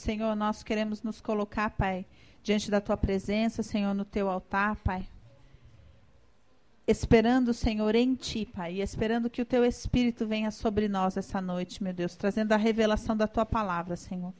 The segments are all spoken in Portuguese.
Senhor, nós queremos nos colocar, Pai, diante da tua presença, Senhor, no teu altar, Pai. Esperando, Senhor, em ti, Pai, e esperando que o teu espírito venha sobre nós essa noite, meu Deus, trazendo a revelação da tua palavra, Senhor.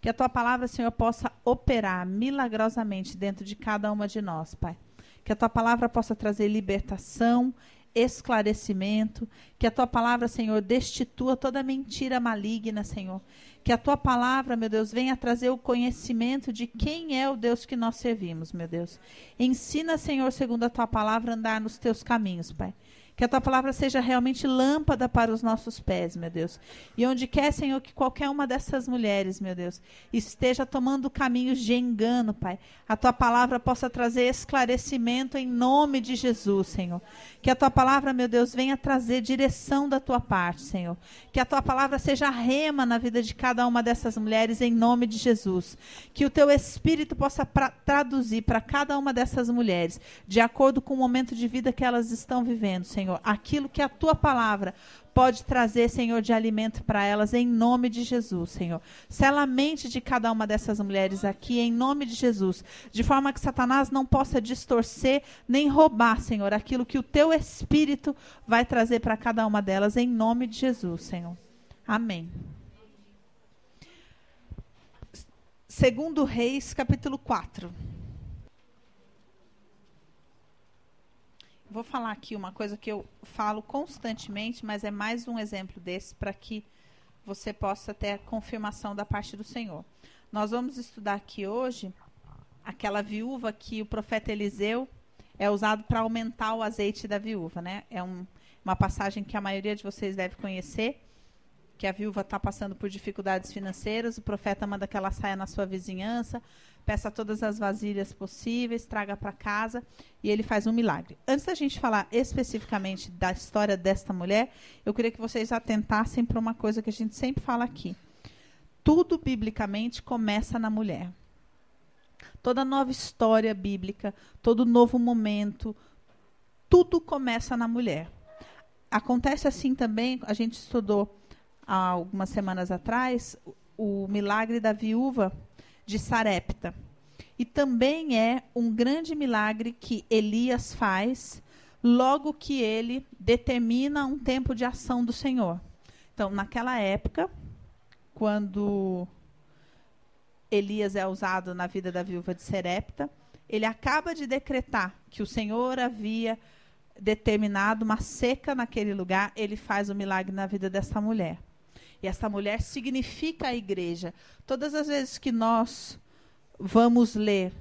Que a tua palavra, Senhor, possa operar milagrosamente dentro de cada uma de nós, Pai. Que a tua palavra possa trazer libertação, esclarecimento, que a tua palavra, Senhor, destitua toda mentira maligna, Senhor. Que a tua palavra, meu Deus, venha trazer o conhecimento de quem é o Deus que nós servimos, meu Deus. Ensina, Senhor, segundo a tua palavra, a andar nos teus caminhos, Pai. Que a tua palavra seja realmente lâmpada para os nossos pés, meu Deus. E onde quer, Senhor, que qualquer uma dessas mulheres, meu Deus, esteja tomando caminhos de engano, Pai. A tua palavra possa trazer esclarecimento em nome de Jesus, Senhor. Que a tua palavra, meu Deus, venha trazer direção da tua parte, Senhor. Que a tua palavra seja rema na vida de cada uma dessas mulheres, em nome de Jesus. Que o teu espírito possa pra, traduzir para cada uma dessas mulheres, de acordo com o momento de vida que elas estão vivendo, Senhor Senhor, aquilo que a tua palavra pode trazer, Senhor, de alimento para elas, em nome de Jesus, Senhor. Sela a mente de cada uma dessas mulheres aqui, em nome de Jesus, de forma que Satanás não possa distorcer nem roubar, Senhor, aquilo que o teu Espírito vai trazer para cada uma delas, em nome de Jesus, Senhor. Amém. Segundo Reis, capítulo 4. Vou falar aqui uma coisa que eu falo constantemente, mas é mais um exemplo desse para que você possa ter a confirmação da parte do Senhor. Nós vamos estudar aqui hoje aquela viúva que o profeta Eliseu é usado para aumentar o azeite da viúva, né? É um, uma passagem que a maioria de vocês deve conhecer, que a viúva está passando por dificuldades financeiras, o profeta manda que ela saia na sua vizinhança, peça todas as vasilhas possíveis, traga para casa e ele faz um milagre. Antes da gente falar especificamente da história desta mulher, eu queria que vocês atentassem para uma coisa que a gente sempre fala aqui. Tudo biblicamente começa na mulher. Toda nova história bíblica, todo novo momento, tudo começa na mulher. Acontece assim também, a gente estudou há algumas semanas atrás o milagre da viúva de Sarepta. E também é um grande milagre que Elias faz logo que ele determina um tempo de ação do Senhor. Então, naquela época, quando Elias é usado na vida da viúva de Serepta, ele acaba de decretar que o Senhor havia determinado uma seca naquele lugar, ele faz o milagre na vida dessa mulher. E essa mulher significa a igreja. Todas as vezes que nós vamos ler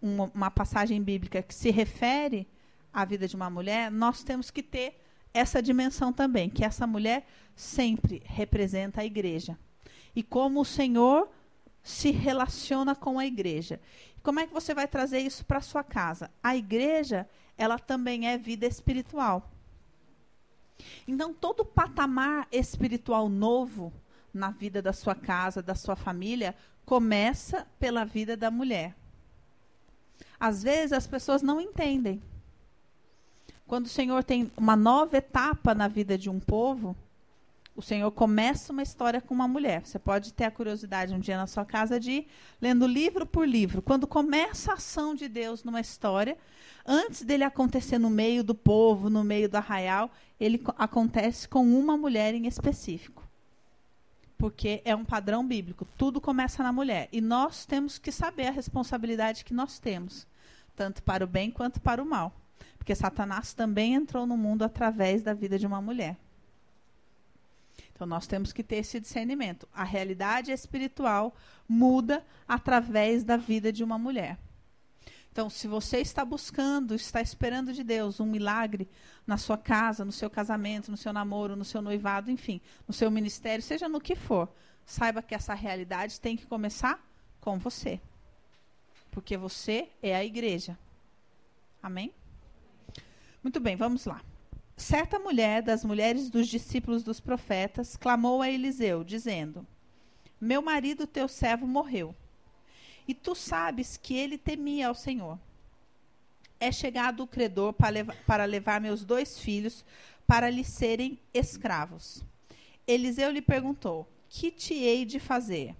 uma, uma passagem bíblica que se refere à vida de uma mulher, nós temos que ter essa dimensão também, que essa mulher sempre representa a igreja. E como o Senhor se relaciona com a igreja. Como é que você vai trazer isso para sua casa? A igreja, ela também é vida espiritual. Então, todo patamar espiritual novo na vida da sua casa, da sua família, começa pela vida da mulher. Às vezes as pessoas não entendem. Quando o Senhor tem uma nova etapa na vida de um povo, o Senhor começa uma história com uma mulher. Você pode ter a curiosidade um dia na sua casa de ir lendo livro por livro. Quando começa a ação de Deus numa história, antes dele acontecer no meio do povo, no meio do arraial, ele acontece com uma mulher em específico. Porque é um padrão bíblico. Tudo começa na mulher. E nós temos que saber a responsabilidade que nós temos, tanto para o bem quanto para o mal. Porque Satanás também entrou no mundo através da vida de uma mulher. Então nós temos que ter esse discernimento. A realidade espiritual muda através da vida de uma mulher. Então, se você está buscando, está esperando de Deus um milagre na sua casa, no seu casamento, no seu namoro, no seu noivado, enfim, no seu ministério, seja no que for, saiba que essa realidade tem que começar com você. Porque você é a igreja. Amém? Muito bem, vamos lá. Certa mulher das mulheres dos discípulos dos profetas clamou a Eliseu, dizendo: Meu marido, teu servo, morreu e tu sabes que ele temia ao Senhor. É chegado o credor para levar, para levar meus dois filhos para lhe serem escravos. Eliseu lhe perguntou: Que te hei de fazer?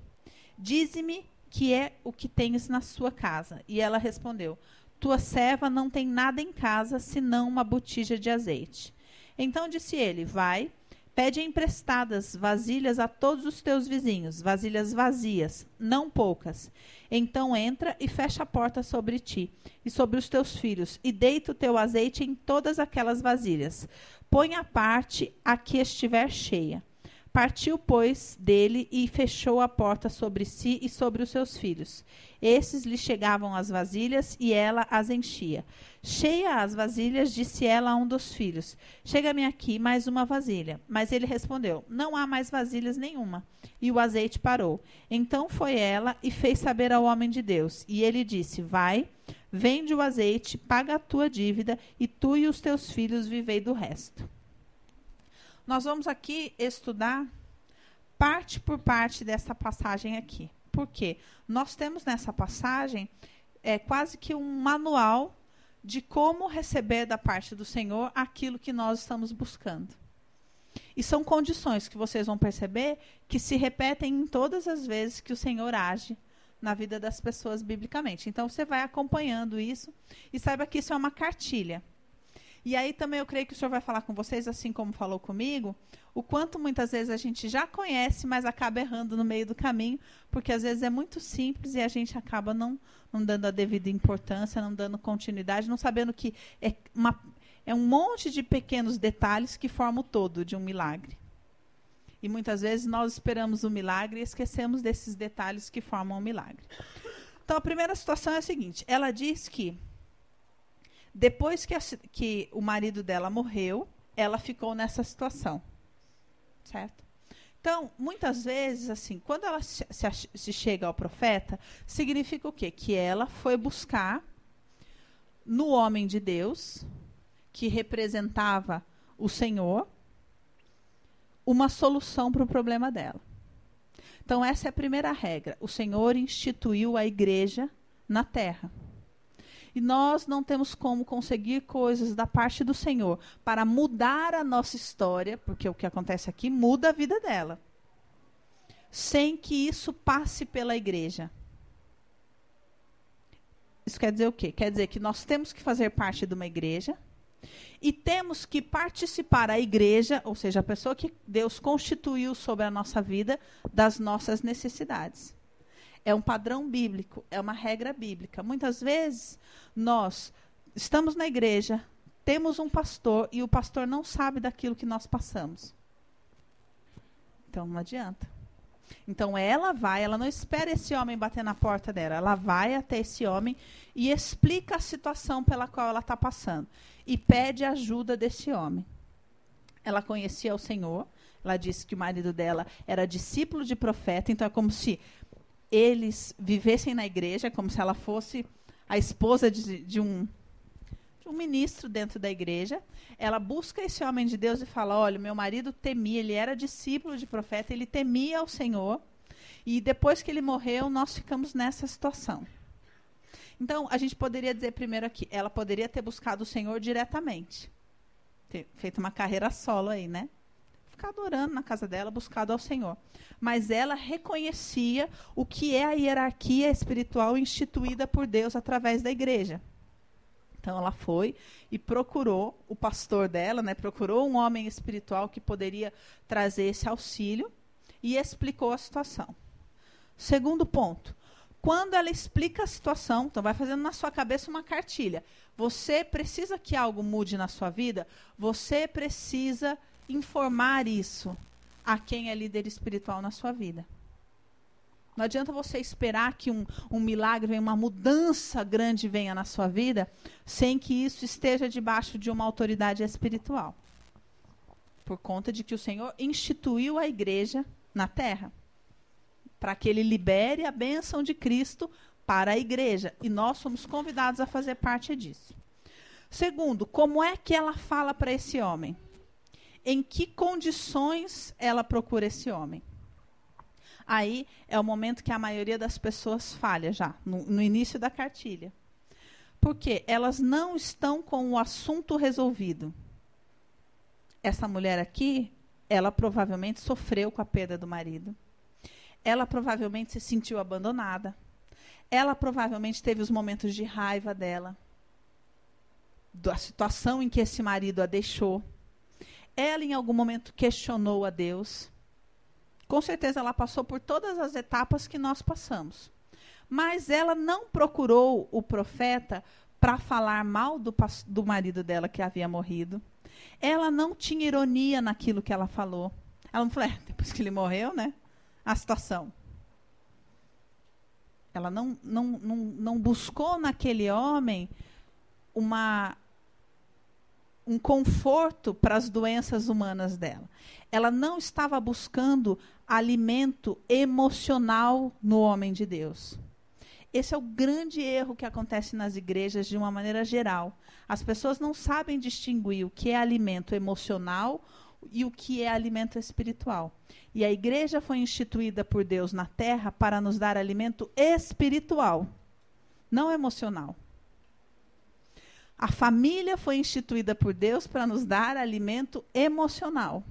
Dize-me que é o que tens na sua casa. E ela respondeu: Tua serva não tem nada em casa senão uma botija de azeite. Então disse ele: Vai, pede emprestadas vasilhas a todos os teus vizinhos, vasilhas vazias, não poucas. Então entra e fecha a porta sobre ti e sobre os teus filhos, e deita o teu azeite em todas aquelas vasilhas. Põe a parte a que estiver cheia. Partiu, pois, dele e fechou a porta sobre si e sobre os seus filhos. Esses lhe chegavam as vasilhas e ela as enchia. Cheia as vasilhas, disse ela a um dos filhos: Chega-me aqui mais uma vasilha. Mas ele respondeu: Não há mais vasilhas nenhuma. E o azeite parou. Então foi ela e fez saber ao homem de Deus. E ele disse: Vai, vende o azeite, paga a tua dívida, e tu e os teus filhos vivei do resto. Nós vamos aqui estudar parte por parte dessa passagem aqui. Por quê? Nós temos nessa passagem é, quase que um manual de como receber da parte do Senhor aquilo que nós estamos buscando. E são condições que vocês vão perceber que se repetem em todas as vezes que o Senhor age na vida das pessoas biblicamente. Então você vai acompanhando isso e saiba que isso é uma cartilha. E aí também eu creio que o senhor vai falar com vocês, assim como falou comigo, o quanto muitas vezes a gente já conhece, mas acaba errando no meio do caminho, porque às vezes é muito simples e a gente acaba não, não dando a devida importância, não dando continuidade, não sabendo que é, uma, é um monte de pequenos detalhes que formam o todo de um milagre. E muitas vezes nós esperamos o um milagre e esquecemos desses detalhes que formam o um milagre. Então a primeira situação é a seguinte: ela diz que depois que, a, que o marido dela morreu, ela ficou nessa situação. Certo? Então, muitas vezes, assim, quando ela se, se, se, chega ao profeta, significa o quê? Que ela foi buscar no homem de Deus, que representava o Senhor, uma solução para o problema dela. Então, essa é a primeira regra. O Senhor instituiu a igreja na terra. E nós não temos como conseguir coisas da parte do Senhor para mudar a nossa história, porque o que acontece aqui muda a vida dela, sem que isso passe pela igreja. Isso quer dizer o quê? Quer dizer que nós temos que fazer parte de uma igreja e temos que participar a igreja, ou seja, a pessoa que Deus constituiu sobre a nossa vida, das nossas necessidades. É um padrão bíblico, é uma regra bíblica. Muitas vezes nós estamos na igreja, temos um pastor e o pastor não sabe daquilo que nós passamos. Então não adianta. Então ela vai, ela não espera esse homem bater na porta dela, ela vai até esse homem e explica a situação pela qual ela está passando e pede ajuda desse homem. Ela conhecia o Senhor, ela disse que o marido dela era discípulo de profeta, então é como se eles vivessem na igreja, como se ela fosse a esposa de, de, um, de um ministro dentro da igreja. Ela busca esse homem de Deus e fala: Olha, meu marido temia, ele era discípulo de profeta, ele temia ao Senhor. E depois que ele morreu, nós ficamos nessa situação. Então, a gente poderia dizer primeiro aqui, ela poderia ter buscado o Senhor diretamente. Ter feito uma carreira solo aí, né? Ficado orando na casa dela, buscado ao Senhor mas ela reconhecia o que é a hierarquia espiritual instituída por Deus através da igreja. Então ela foi e procurou o pastor dela, né, procurou um homem espiritual que poderia trazer esse auxílio e explicou a situação. Segundo ponto, quando ela explica a situação, então vai fazendo na sua cabeça uma cartilha. Você precisa que algo mude na sua vida, você precisa informar isso a quem é líder espiritual na sua vida. Não adianta você esperar que um, um milagre, uma mudança grande venha na sua vida, sem que isso esteja debaixo de uma autoridade espiritual. Por conta de que o Senhor instituiu a igreja na terra, para que ele libere a bênção de Cristo para a igreja. E nós somos convidados a fazer parte disso. Segundo, como é que ela fala para esse homem? Em que condições ela procura esse homem. Aí é o momento que a maioria das pessoas falha já, no, no início da cartilha. Porque elas não estão com o assunto resolvido. Essa mulher aqui, ela provavelmente sofreu com a perda do marido. ela provavelmente se sentiu abandonada. Ela provavelmente teve os momentos de raiva dela, da situação em que esse marido a deixou. Ela, em algum momento, questionou a Deus. Com certeza, ela passou por todas as etapas que nós passamos. Mas ela não procurou o profeta para falar mal do, do marido dela que havia morrido. Ela não tinha ironia naquilo que ela falou. Ela não falou, é, depois que ele morreu, né? A situação. Ela não, não, não, não buscou naquele homem uma, um conforto para as doenças humanas dela. Ela não estava buscando alimento emocional no homem de Deus. Esse é o grande erro que acontece nas igrejas de uma maneira geral. As pessoas não sabem distinguir o que é alimento emocional e o que é alimento espiritual. E a igreja foi instituída por Deus na terra para nos dar alimento espiritual, não emocional. A família foi instituída por Deus para nos dar alimento emocional.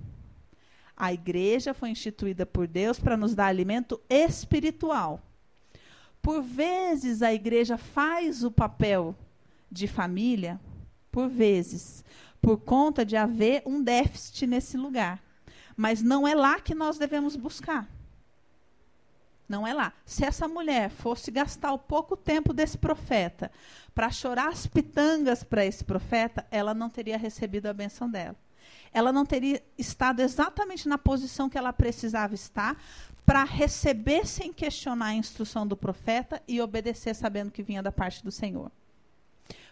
A igreja foi instituída por Deus para nos dar alimento espiritual. Por vezes a igreja faz o papel de família, por vezes, por conta de haver um déficit nesse lugar. Mas não é lá que nós devemos buscar. Não é lá. Se essa mulher fosse gastar o pouco tempo desse profeta para chorar as pitangas para esse profeta, ela não teria recebido a benção dela. Ela não teria estado exatamente na posição que ela precisava estar para receber sem questionar a instrução do profeta e obedecer sabendo que vinha da parte do Senhor.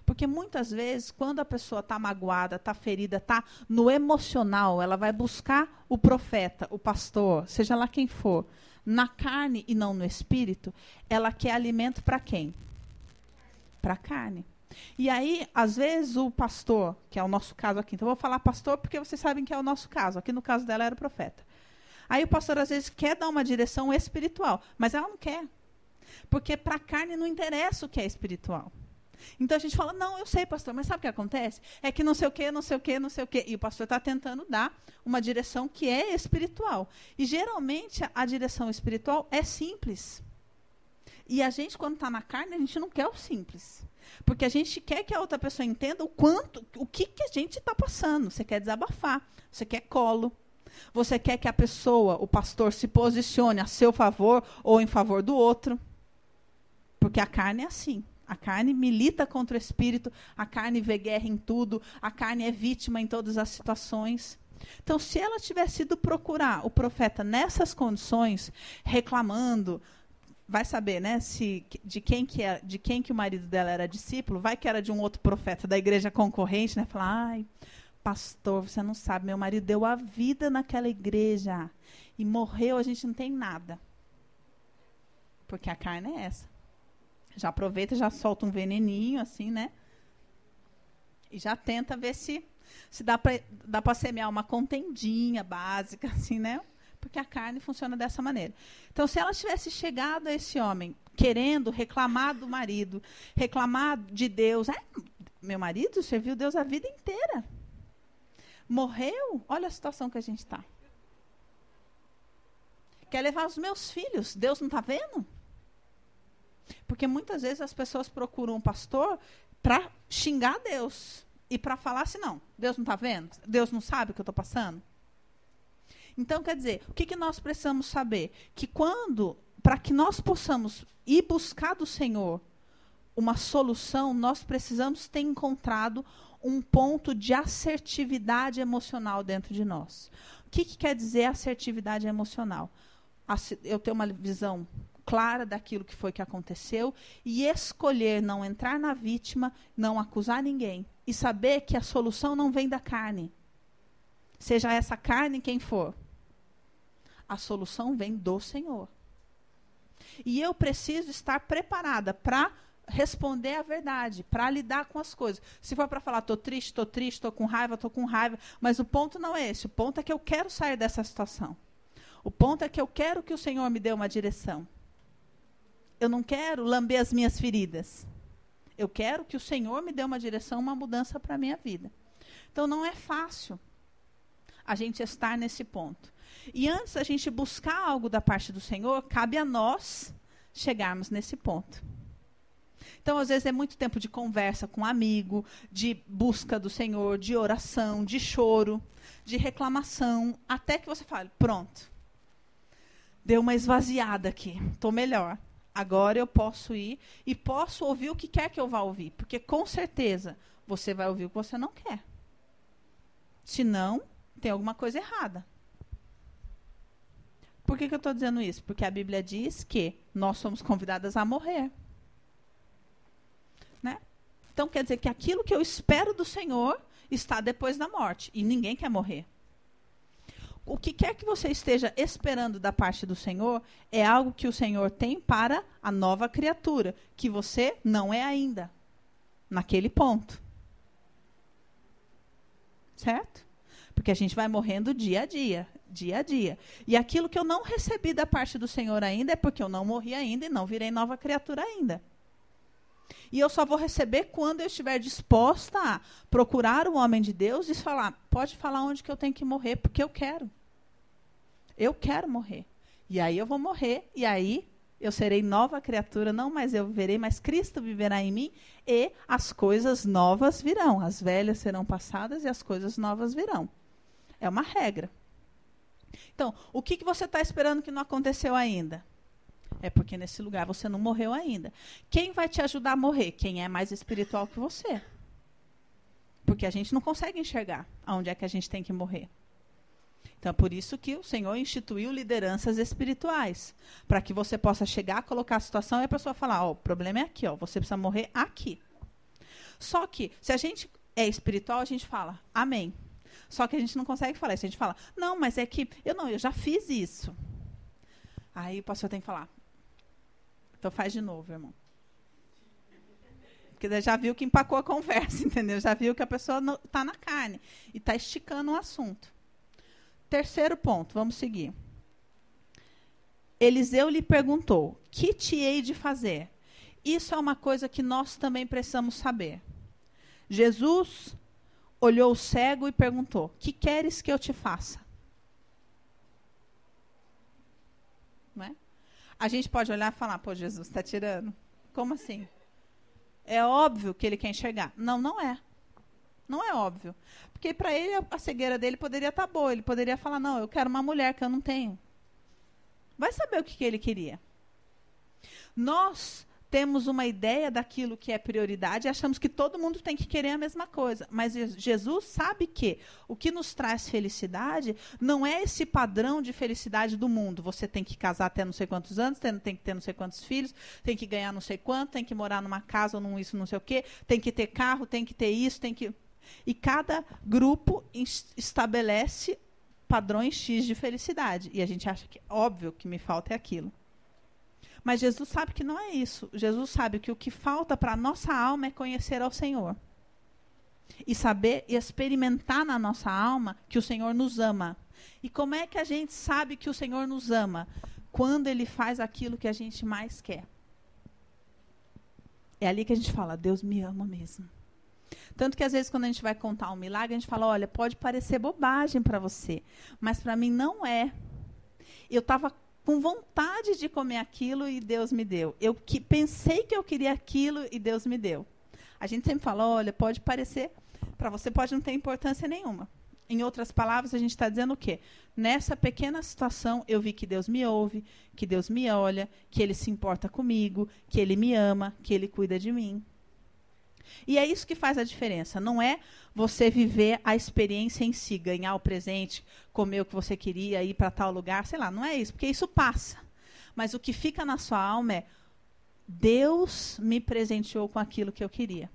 Porque muitas vezes, quando a pessoa está magoada, está ferida, está no emocional, ela vai buscar o profeta, o pastor, seja lá quem for, na carne e não no espírito, ela quer alimento para quem? Para a carne. E aí, às vezes, o pastor, que é o nosso caso aqui, então vou falar pastor porque vocês sabem que é o nosso caso. Aqui no caso dela era o profeta. Aí o pastor às vezes quer dar uma direção espiritual, mas ela não quer. Porque para a carne não interessa o que é espiritual. Então a gente fala, não, eu sei, pastor, mas sabe o que acontece? É que não sei o quê, não sei o quê, não sei o quê. E o pastor está tentando dar uma direção que é espiritual. E geralmente a, direção espiritual é simples. E a gente, quando está na carne, a gente não quer o simples. Porque a gente quer que a outra pessoa entenda o quanto, o que, que a gente está passando. Você quer desabafar, você quer colo. Você quer que a pessoa, o pastor, se posicione a seu favor ou em favor do outro. Porque a carne é assim. A carne milita contra o espírito, a carne vê guerra em tudo, a carne é vítima em todas as situações. Então, se ela tivesse ido procurar o profeta nessas condições, reclamando, vai saber, né, se de quem que é, de quem que o marido dela era discípulo, vai que era de um outro profeta da igreja concorrente, né? Falar, ai, pastor, você não sabe, meu marido deu a vida naquela igreja e morreu, a gente não tem nada. Porque a carne é essa. Já aproveita, já solta um veneninho, assim, né? E já tenta ver se, se dá para dá semear uma contendinha básica, assim, né? Porque a carne funciona dessa maneira. Então, se ela tivesse chegado a esse homem querendo reclamar do marido, reclamar de Deus, é, meu marido serviu Deus a vida inteira. Morreu? Olha a situação que a gente está. Quer levar os meus filhos? Deus não está vendo? Porque muitas vezes as pessoas procuram um pastor para xingar Deus e para falar assim: não, Deus não está vendo? Deus não sabe o que eu estou passando? Então, quer dizer, o que, que nós precisamos saber? Que quando, para que nós possamos ir buscar do Senhor uma solução, nós precisamos ter encontrado um ponto de assertividade emocional dentro de nós. O que, que quer dizer assertividade emocional? Eu tenho uma visão clara daquilo que foi que aconteceu e escolher não entrar na vítima, não acusar ninguém e saber que a solução não vem da carne. Seja essa carne quem for. A solução vem do Senhor. E eu preciso estar preparada para responder a verdade, para lidar com as coisas. Se for para falar, estou triste, estou triste, estou com raiva, estou com raiva, mas o ponto não é esse. O ponto é que eu quero sair dessa situação. O ponto é que eu quero que o Senhor me dê uma direção eu não quero lamber as minhas feridas. Eu quero que o Senhor me dê uma direção, uma mudança para a minha vida. Então não é fácil a gente estar nesse ponto. E antes da gente buscar algo da parte do Senhor, cabe a nós chegarmos nesse ponto. Então, às vezes, é muito tempo de conversa com um amigo, de busca do Senhor, de oração, de choro, de reclamação, até que você fale: pronto, deu uma esvaziada aqui, estou melhor. Agora eu posso ir e posso ouvir o que quer que eu vá ouvir, porque com certeza você vai ouvir o que você não quer. Se não, tem alguma coisa errada. Por que, que eu estou dizendo isso? Porque a Bíblia diz que nós somos convidadas a morrer. Né? Então quer dizer que aquilo que eu espero do Senhor está depois da morte. E ninguém quer morrer. O que quer que você esteja esperando da parte do Senhor é algo que o Senhor tem para a nova criatura, que você não é ainda. Naquele ponto. Certo? Porque a gente vai morrendo dia a dia, dia a dia. E aquilo que eu não recebi da parte do Senhor ainda é porque eu não morri ainda e não virei nova criatura ainda. E eu só vou receber quando eu estiver disposta a procurar o homem de Deus e falar: pode falar onde que eu tenho que morrer, porque eu quero. Eu quero morrer. E aí eu vou morrer, e aí eu serei nova criatura, não mais eu viverei, mas Cristo viverá em mim, e as coisas novas virão. As velhas serão passadas e as coisas novas virão. É uma regra. Então, o que, que você está esperando que não aconteceu ainda? É porque nesse lugar você não morreu ainda. Quem vai te ajudar a morrer? Quem é mais espiritual que você. Porque a gente não consegue enxergar aonde é que a gente tem que morrer. Então, é por isso que o Senhor instituiu lideranças espirituais. Para que você possa chegar, colocar a situação e a pessoa falar: oh, o problema é aqui, ó, você precisa morrer aqui. Só que, se a gente é espiritual, a gente fala amém. Só que a gente não consegue falar isso. A gente fala, não, mas é que eu não, eu já fiz isso. Aí o pastor tem que falar, então faz de novo, irmão. Porque já viu que empacou a conversa, entendeu? Já viu que a pessoa está na carne e está esticando o assunto. Terceiro ponto, vamos seguir. Eliseu lhe perguntou: Que te hei de fazer? Isso é uma coisa que nós também precisamos saber. Jesus olhou o cego e perguntou: Que queres que eu te faça? É? A gente pode olhar e falar, pô, Jesus, está tirando. Como assim? É óbvio que ele quer enxergar. Não, não é. Não é óbvio. Porque para ele a cegueira dele poderia estar tá boa. Ele poderia falar, não, eu quero uma mulher que eu não tenho. Vai saber o que, que ele queria. Nós temos uma ideia daquilo que é prioridade e achamos que todo mundo tem que querer a mesma coisa. Mas Jesus sabe que o que nos traz felicidade não é esse padrão de felicidade do mundo. Você tem que casar até não sei quantos anos, tem, tem que ter não sei quantos filhos, tem que ganhar não sei quanto, tem que morar numa casa ou num isso, não sei o quê, tem que ter carro, tem que ter isso, tem que. E cada grupo estabelece padrões X de felicidade. E a gente acha que óbvio que me falta é aquilo. Mas Jesus sabe que não é isso. Jesus sabe que o que falta para a nossa alma é conhecer ao Senhor. E saber e experimentar na nossa alma que o Senhor nos ama. E como é que a gente sabe que o Senhor nos ama? Quando Ele faz aquilo que a gente mais quer. É ali que a gente fala, Deus me ama mesmo. Tanto que às vezes quando a gente vai contar um milagre, a gente fala, olha, pode parecer bobagem para você, mas para mim não é. Eu estava com vontade de comer aquilo e Deus me deu. Eu que pensei que eu queria aquilo e Deus me deu. A gente sempre fala, olha, pode parecer, para você pode não ter importância nenhuma. Em outras palavras, a gente está dizendo o quê? Nessa pequena situação, eu vi que Deus me ouve, que Deus me olha, que Ele se importa comigo, que Ele me ama, que Ele cuida de mim. E é isso que faz a diferença. Não é você viver a experiência em si, ganhar o presente, comer o que você queria, ir para tal lugar, sei lá, não é isso, porque isso passa. Mas o que fica na sua alma é Deus me presenteou com aquilo que eu queria.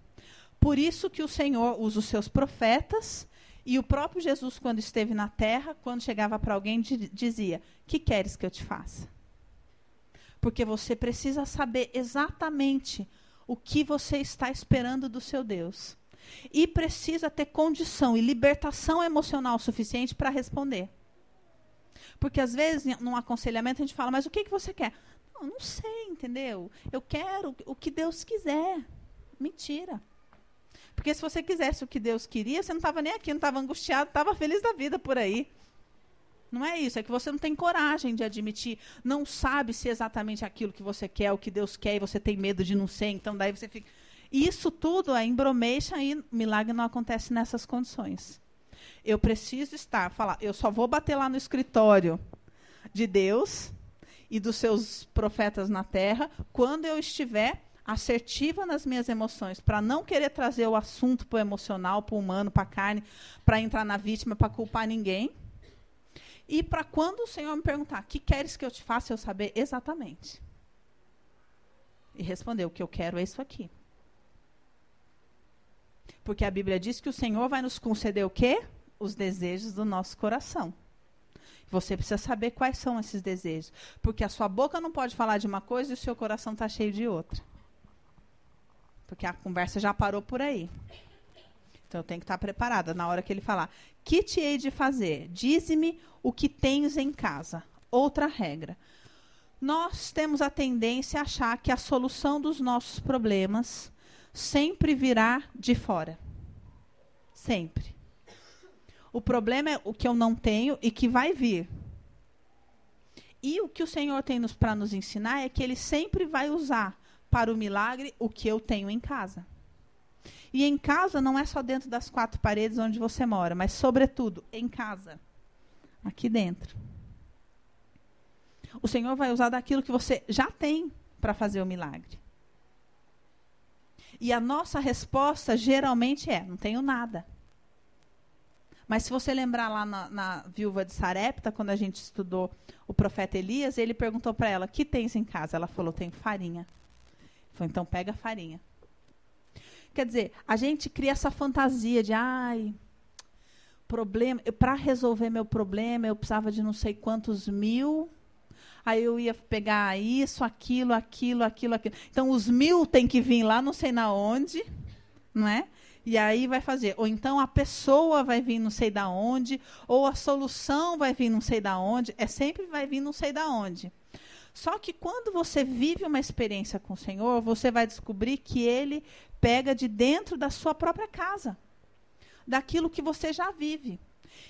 Por isso que o Senhor usa os seus profetas e o próprio Jesus, quando esteve na terra, quando chegava para alguém, dizia: Que queres que eu te faça? Porque você precisa saber exatamente o que você está esperando do seu Deus. E precisa ter condição e libertação emocional suficiente para responder. Porque às vezes, num aconselhamento, a gente fala, mas o que, que você quer? Não, não sei, entendeu? Eu quero o que Deus quiser. Mentira. Porque se você quisesse o que Deus queria, você não estava nem aqui, não estava angustiado, estava feliz da vida por aí. Não é isso, é que você não tem coragem de admitir, não sabe se é exatamente aquilo que você quer, o que Deus quer, e você tem medo de não ser, então daí você fica. Isso tudo é embromation e milagre não acontece nessas condições. Eu preciso estar, falar, eu só vou bater lá no escritório de Deus e dos seus profetas na terra quando eu estiver assertiva nas minhas emoções, para não querer trazer o assunto para o emocional, para o humano, para a carne, para entrar na vítima, para culpar ninguém. E para quando o Senhor me perguntar, que queres que eu te faça, eu saber exatamente. E responder, o que eu quero é isso aqui. Porque a Bíblia diz que o Senhor vai nos conceder o quê? Os desejos do nosso coração. Você precisa saber quais são esses desejos. Porque a sua boca não pode falar de uma coisa e o seu coração está cheio de outra. Porque a conversa já parou por aí. Então eu tenho que estar preparada na hora que ele falar. Que te hei de fazer? Dize-me o que tens em casa. Outra regra. Nós temos a tendência a achar que a solução dos nossos problemas sempre virá de fora. Sempre. O problema é o que eu não tenho e que vai vir. E o que o Senhor tem para nos ensinar é que Ele sempre vai usar para o milagre o que eu tenho em casa. E em casa não é só dentro das quatro paredes onde você mora, mas, sobretudo, em casa. Aqui dentro. O Senhor vai usar daquilo que você já tem para fazer o milagre. E a nossa resposta geralmente é: não tenho nada. Mas se você lembrar lá na, na viúva de Sarepta, quando a gente estudou o profeta Elias, ele perguntou para ela: "Que tens em casa?" Ela falou: "Tenho farinha." Ele falou: "Então pega a farinha." Quer dizer, a gente cria essa fantasia de, ai, problema, para resolver meu problema, eu precisava de não sei quantos mil. Aí eu ia pegar isso, aquilo, aquilo, aquilo, aquilo. Então os mil tem que vir lá, não sei na onde, não é? E aí vai fazer. Ou então a pessoa vai vir não sei da onde, ou a solução vai vir não sei da onde. É sempre vai vir não sei da onde. Só que quando você vive uma experiência com o Senhor, você vai descobrir que Ele pega de dentro da sua própria casa, daquilo que você já vive.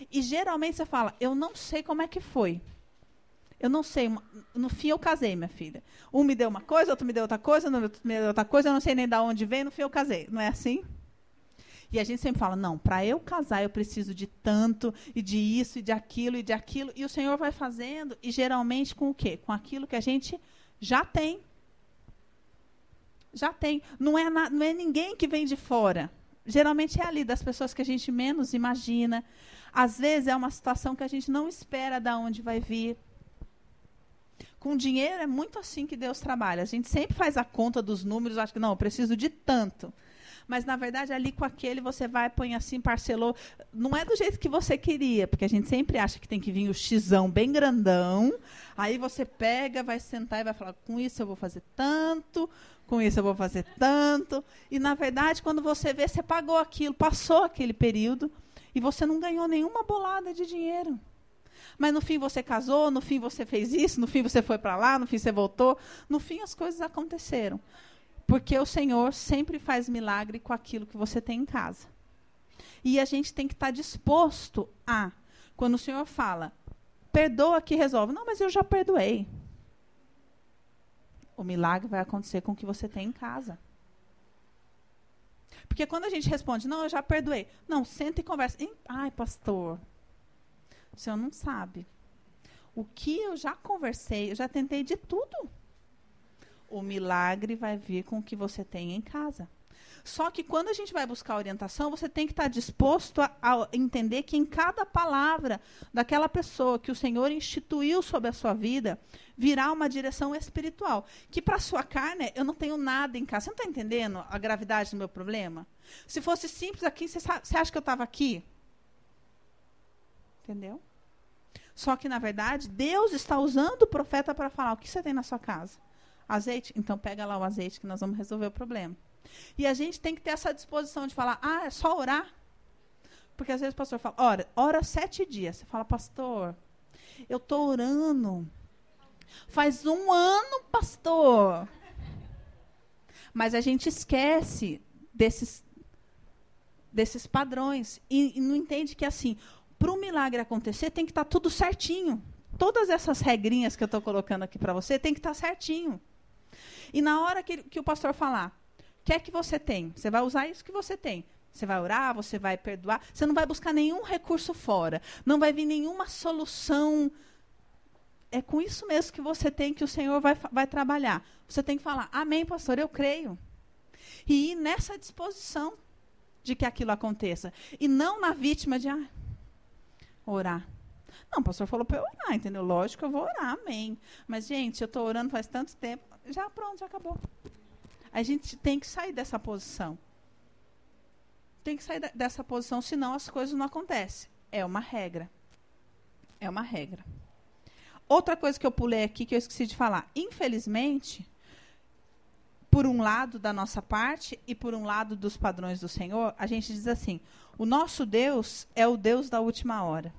E geralmente você fala: Eu não sei como é que foi. Eu não sei. No fim, eu casei, minha filha. Um me deu uma coisa, outro me deu outra coisa, outro me deu outra coisa, eu não sei nem de onde veio, no fim, eu casei. Não é assim? E a gente sempre fala: não, para eu casar eu preciso de tanto, e de isso, e de aquilo, e de aquilo. E o Senhor vai fazendo, e geralmente com o quê? Com aquilo que a gente já tem. Já tem. Não é, na, não é ninguém que vem de fora. Geralmente é ali, das pessoas que a gente menos imagina. Às vezes é uma situação que a gente não espera de onde vai vir. Com dinheiro é muito assim que Deus trabalha. A gente sempre faz a conta dos números, acha que não, eu preciso de tanto mas na verdade ali com aquele você vai, põe assim, parcelou. Não é do jeito que você queria, porque a gente sempre acha que tem que vir o xizão bem grandão. Aí você pega, vai sentar e vai falar: com isso eu vou fazer tanto, com isso eu vou fazer tanto. E na verdade, quando você vê, você pagou aquilo, passou aquele período e você não ganhou nenhuma bolada de dinheiro. Mas no fim você casou, no fim você fez isso, no fim você foi para lá, no fim você voltou, no fim as coisas aconteceram. Porque o Senhor sempre faz milagre com aquilo que você tem em casa. E a gente tem que estar tá disposto a, quando o Senhor fala, perdoa que resolve. Não, mas eu já perdoei. O milagre vai acontecer com o que você tem em casa. Porque quando a gente responde, não, eu já perdoei. Não, senta e conversa. Ai, pastor, o senhor não sabe. O que eu já conversei, eu já tentei de tudo o milagre vai vir com o que você tem em casa. Só que quando a gente vai buscar orientação, você tem que estar disposto a, a, entender que em cada palavra daquela pessoa que o Senhor instituiu sobre a sua vida, virá uma direção espiritual. Que para a sua carne, eu não tenho nada em casa. Você não está entendendo a gravidade do meu problema? Se fosse simples aqui, você, sabe, você acha que eu estava aqui? Entendeu? Só que, na verdade, Deus está usando o profeta para falar o que você tem na sua casa. Azeite? Então pega lá o azeite que nós vamos resolver o problema. E a gente tem que ter essa disposição de falar, ah, é só orar. Porque às vezes o pastor fala, ora, ora sete dias. Você fala, pastor, eu estou orando. Faz um ano, pastor. Mas a gente esquece desses, desses padrões. E, e não entende que assim, para o milagre acontecer, tem que estar tá tudo certinho. Todas essas regrinhas que eu estou colocando aqui para você, tem que estar tá certinho. E na hora que, que o pastor falar, o que é que você tem? Você vai usar isso que você tem. Você vai orar, você vai perdoar. Você não vai buscar nenhum recurso fora. Não vai vir nenhuma solução. É com isso mesmo que você tem que o Senhor vai, vai trabalhar. Você tem que falar, amém, pastor, eu creio. E ir nessa disposição de que aquilo aconteça. E não na vítima de ah, orar. Não, o pastor falou para eu orar, entendeu? Lógico, eu vou orar, amém. Mas, gente, eu estou orando faz tanto tempo. Já pronto, já acabou. A gente tem que sair dessa posição. Tem que sair dessa posição, senão as coisas não acontecem. É uma regra. É uma regra. Outra coisa que eu pulei aqui que eu esqueci de falar. Infelizmente, por um lado da nossa parte e por um lado dos padrões do Senhor, a gente diz assim: o nosso Deus é o Deus da última hora.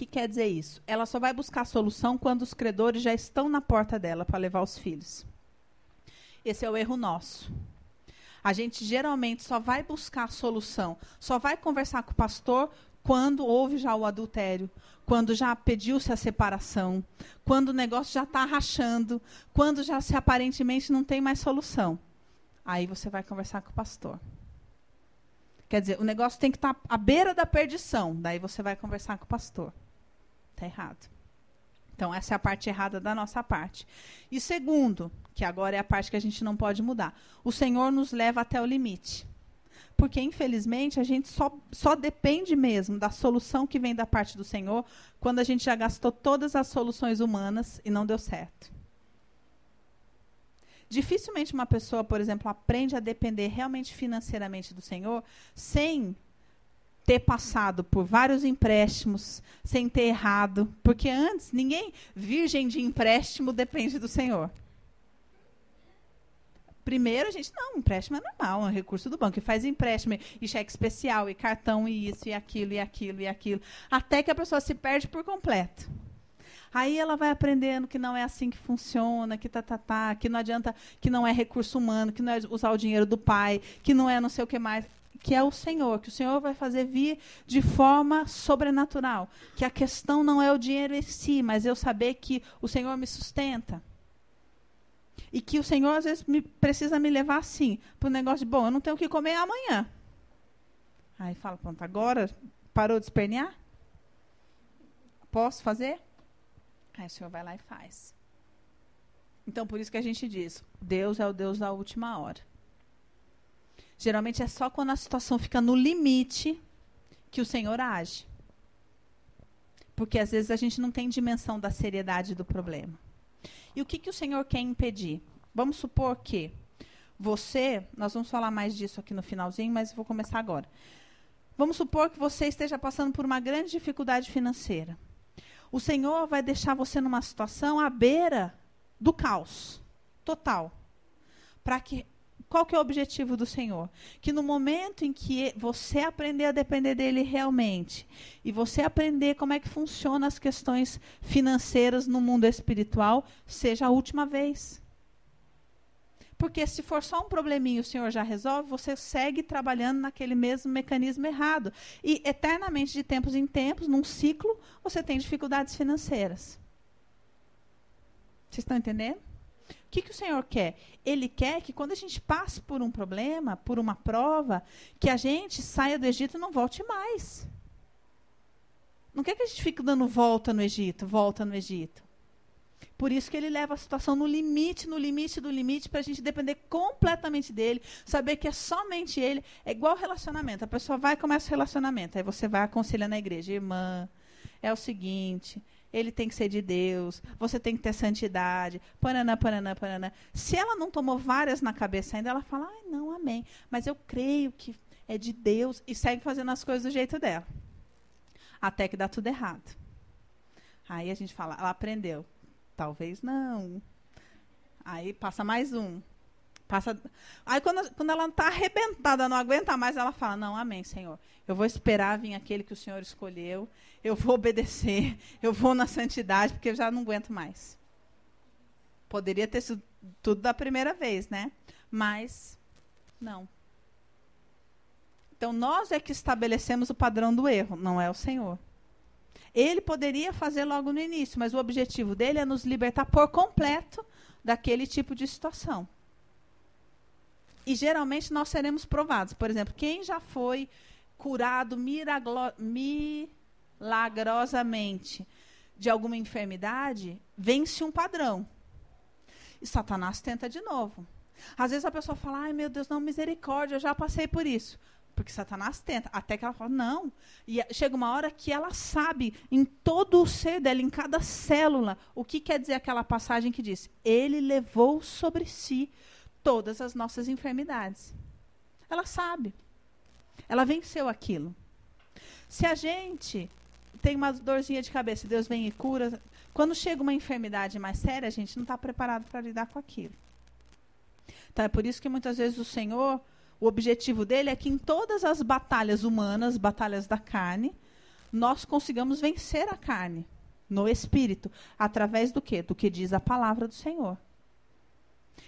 Que quer dizer isso? Ela só vai buscar solução quando os credores já estão na porta dela para levar os filhos. Esse é o erro nosso. A gente geralmente só vai buscar solução, só vai conversar com o pastor quando houve já o adultério, quando já pediu-se a separação, quando o negócio já está rachando, quando já se aparentemente não tem mais solução. Aí você vai conversar com o pastor. Quer dizer, o negócio tem que estar tá à beira da perdição. Daí você vai conversar com o pastor. Está errado. Então, essa é a parte errada da nossa parte. E segundo, que agora é a parte que a gente não pode mudar, o Senhor nos leva até o limite porque infelizmente a gente só, só depende mesmo da solução que vem da parte do Senhor quando a gente já gastou todas as soluções humanas e não deu certo. Dificilmente uma pessoa, por exemplo, aprende a depender realmente financeiramente do Senhor sem ter passado por vários empréstimos, sem ter errado, porque antes ninguém virgem de empréstimo depende do Senhor. Primeiro, a gente, não, empréstimo é normal, é um recurso do banco. E faz empréstimo, e cheque especial, e cartão, e isso, e aquilo, e aquilo, e aquilo. Até que a pessoa se perde por completo. Aí ela vai aprendendo que não é assim que funciona, que tá, tá, tá, que não adianta, que não é recurso humano, que não é usar o dinheiro do pai, que não é não sei o que mais, que é o Senhor, que o Senhor vai fazer vir de forma sobrenatural. Que a questão não é o dinheiro em si, mas eu saber que o Senhor me sustenta. E que o Senhor, às vezes, me, precisa me levar assim, para o negócio de, bom, eu não tenho o que comer amanhã. Aí fala, pronto, agora parou de espernear? Posso fazer? Aí o Senhor vai lá e faz. Então, por isso que a gente diz, Deus é o Deus da última hora. Geralmente é só quando a situação fica no limite que o Senhor age. Porque às vezes a gente não tem dimensão da seriedade do problema. E o que, que o Senhor quer impedir? Vamos supor que você, nós vamos falar mais disso aqui no finalzinho, mas vou começar agora. Vamos supor que você esteja passando por uma grande dificuldade financeira. O Senhor vai deixar você numa situação à beira do caos total, para que qual que é o objetivo do Senhor? Que no momento em que você aprender a depender dele realmente e você aprender como é que funcionam as questões financeiras no mundo espiritual, seja a última vez. Porque se for só um probleminha o Senhor já resolve, você segue trabalhando naquele mesmo mecanismo errado. E eternamente, de tempos em tempos, num ciclo, você tem dificuldades financeiras. Vocês estão entendendo? O que, que o Senhor quer? Ele quer que quando a gente passe por um problema, por uma prova, que a gente saia do Egito e não volte mais. Não quer que a gente fique dando volta no Egito, volta no Egito. Por isso que ele leva a situação no limite, no limite do limite, para a gente depender completamente dele, saber que é somente ele. É igual relacionamento. A pessoa vai e começa o relacionamento. Aí você vai aconselhando na igreja, irmã, é o seguinte, ele tem que ser de Deus, você tem que ter santidade, pananã, pananã, pananã. Se ela não tomou várias na cabeça ainda, ela fala, ai, não, amém. Mas eu creio que é de Deus e segue fazendo as coisas do jeito dela. Até que dá tudo errado. Aí a gente fala, ela aprendeu. Talvez não. Aí passa mais um. Passa... Aí quando, quando ela está arrebentada, não aguenta mais, ela fala: Não, amém, Senhor. Eu vou esperar vir aquele que o Senhor escolheu. Eu vou obedecer. Eu vou na santidade, porque eu já não aguento mais. Poderia ter sido tudo da primeira vez, né? Mas, não. Então, nós é que estabelecemos o padrão do erro, não é o Senhor. Ele poderia fazer logo no início, mas o objetivo dele é nos libertar por completo daquele tipo de situação. E geralmente nós seremos provados. Por exemplo, quem já foi curado milagrosamente de alguma enfermidade, vence um padrão. E Satanás tenta de novo. Às vezes a pessoa fala, ai meu Deus, não, misericórdia, eu já passei por isso. Porque Satanás tenta, até que ela fala, não. E chega uma hora que ela sabe, em todo o ser dela, em cada célula, o que quer dizer aquela passagem que diz: Ele levou sobre si todas as nossas enfermidades. Ela sabe. Ela venceu aquilo. Se a gente tem uma dorzinha de cabeça, Deus vem e cura. Quando chega uma enfermidade mais séria, a gente não está preparado para lidar com aquilo. Então é por isso que muitas vezes o Senhor o objetivo dele é que em todas as batalhas humanas, batalhas da carne, nós consigamos vencer a carne no espírito, através do quê? Do que diz a palavra do Senhor.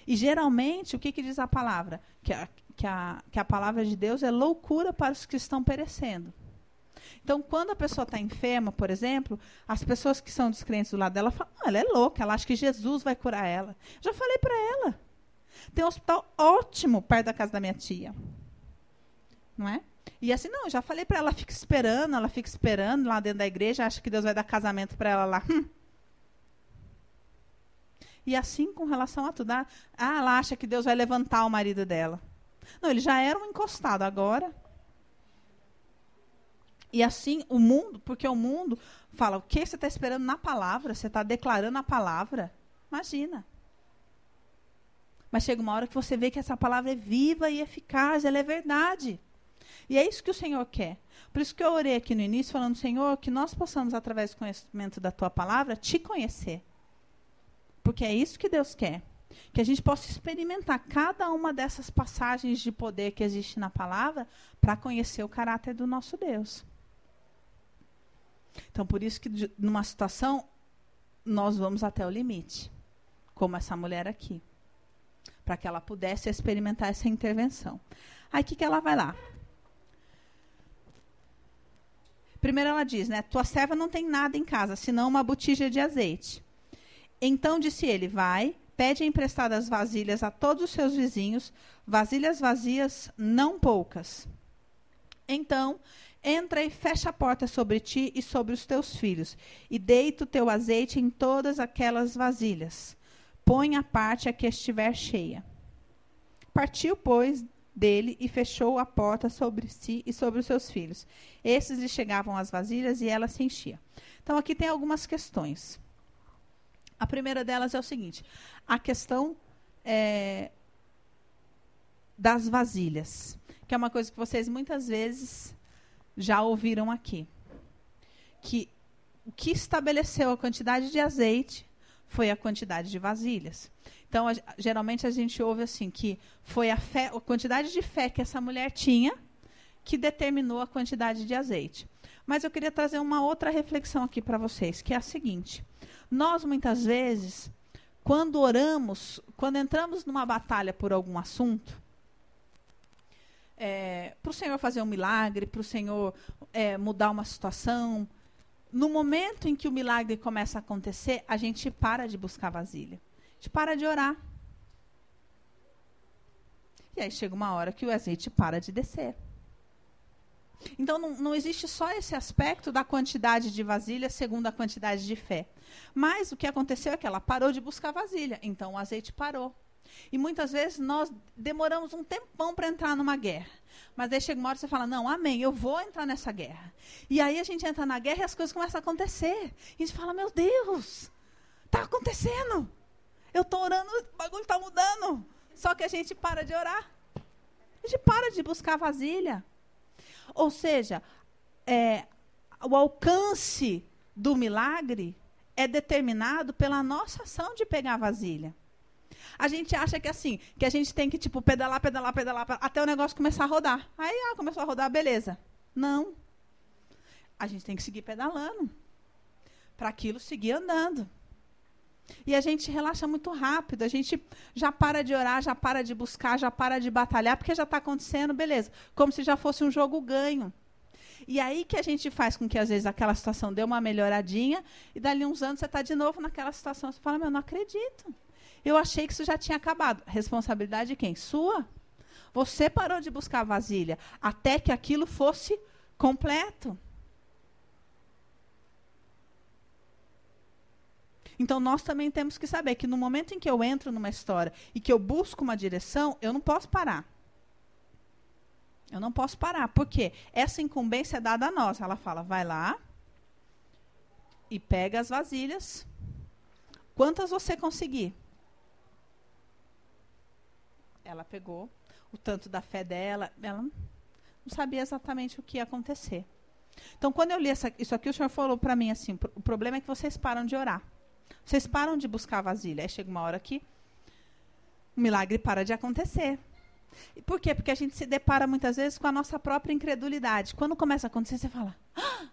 E geralmente, o que, que diz a palavra? Que a, que, a, que a palavra de Deus é loucura para os que estão perecendo. Então, quando a pessoa está enferma, por exemplo, as pessoas que são descrentes do lado dela falam: ah, ela é louca, ela acha que Jesus vai curar ela. Já falei para ela. Tem um hospital ótimo perto da casa da minha tia. Não é? E assim, não, já falei para ela, fica esperando, ela fica esperando lá dentro da igreja, acha que Deus vai dar casamento para ela lá. Hum. E assim com relação a tudo. Ah, ela acha que Deus vai levantar o marido dela. Não, ele já era um encostado agora. E assim o mundo, porque o mundo fala, o que você está esperando na palavra? Você está declarando a palavra? Imagina. Mas chega uma hora que você vê que essa palavra é viva e eficaz, ela é verdade. E é isso que o Senhor quer. Por isso que eu orei aqui no início, falando, Senhor, que nós possamos, através do conhecimento da tua palavra, te conhecer. Porque é isso que Deus quer. Que a gente possa experimentar cada uma dessas passagens de poder que existe na palavra para conhecer o caráter do nosso Deus. Então, por isso que numa situação nós vamos até o limite, como essa mulher aqui para que ela pudesse experimentar essa intervenção. Aí o que, que ela vai lá? Primeiro ela diz, né? Tua serva não tem nada em casa, senão uma botija de azeite. Então disse ele: Vai, pede emprestadas vasilhas a todos os seus vizinhos, vasilhas vazias, não poucas. Então entra e fecha a porta sobre ti e sobre os teus filhos, e deita o teu azeite em todas aquelas vasilhas põe a parte a que estiver cheia. Partiu, pois, dele e fechou a porta sobre si e sobre os seus filhos. Esses lhe chegavam as vasilhas e ela se enchia. Então, aqui tem algumas questões. A primeira delas é o seguinte: a questão é, das vasilhas, que é uma coisa que vocês muitas vezes já ouviram aqui. Que o que estabeleceu a quantidade de azeite foi a quantidade de vasilhas. Então, a, geralmente a gente ouve assim que foi a, fé, a quantidade de fé que essa mulher tinha que determinou a quantidade de azeite. Mas eu queria trazer uma outra reflexão aqui para vocês, que é a seguinte: nós muitas vezes, quando oramos, quando entramos numa batalha por algum assunto, é, para o Senhor fazer um milagre, para o Senhor é, mudar uma situação, no momento em que o milagre começa a acontecer, a gente para de buscar vasilha. A gente para de orar. E aí chega uma hora que o azeite para de descer. Então não, não existe só esse aspecto da quantidade de vasilha segundo a quantidade de fé. Mas o que aconteceu é que ela parou de buscar vasilha. Então o azeite parou. E muitas vezes nós demoramos um tempão para entrar numa guerra. Mas aí chega uma hora que você fala, não, amém, eu vou entrar nessa guerra. E aí a gente entra na guerra e as coisas começam a acontecer. E a gente fala, meu Deus, está acontecendo. Eu estou orando, o bagulho está mudando. Só que a gente para de orar. A gente para de buscar vasilha. Ou seja, é, o alcance do milagre é determinado pela nossa ação de pegar a vasilha. A gente acha que assim, que a gente tem que tipo pedalar, pedalar, pedalar até o negócio começar a rodar. Aí ah, começou a rodar, beleza. Não. A gente tem que seguir pedalando para aquilo seguir andando. E a gente relaxa muito rápido, a gente já para de orar, já para de buscar, já para de batalhar, porque já está acontecendo, beleza. Como se já fosse um jogo ganho. E aí que a gente faz com que, às vezes, aquela situação dê uma melhoradinha, e dali uns anos você está de novo naquela situação. Você fala, meu, não acredito. Eu achei que isso já tinha acabado. Responsabilidade de quem? Sua. Você parou de buscar vasilha até que aquilo fosse completo. Então nós também temos que saber que no momento em que eu entro numa história e que eu busco uma direção, eu não posso parar. Eu não posso parar, porque essa incumbência é dada a nós. Ela fala: vai lá e pega as vasilhas. Quantas você conseguir? Ela pegou o tanto da fé dela, ela não sabia exatamente o que ia acontecer. Então, quando eu li essa, isso aqui, o senhor falou para mim assim: o problema é que vocês param de orar. Vocês param de buscar a vasilha. Aí chega uma hora que o milagre para de acontecer. E por quê? Porque a gente se depara muitas vezes com a nossa própria incredulidade. Quando começa a acontecer, você fala: ah,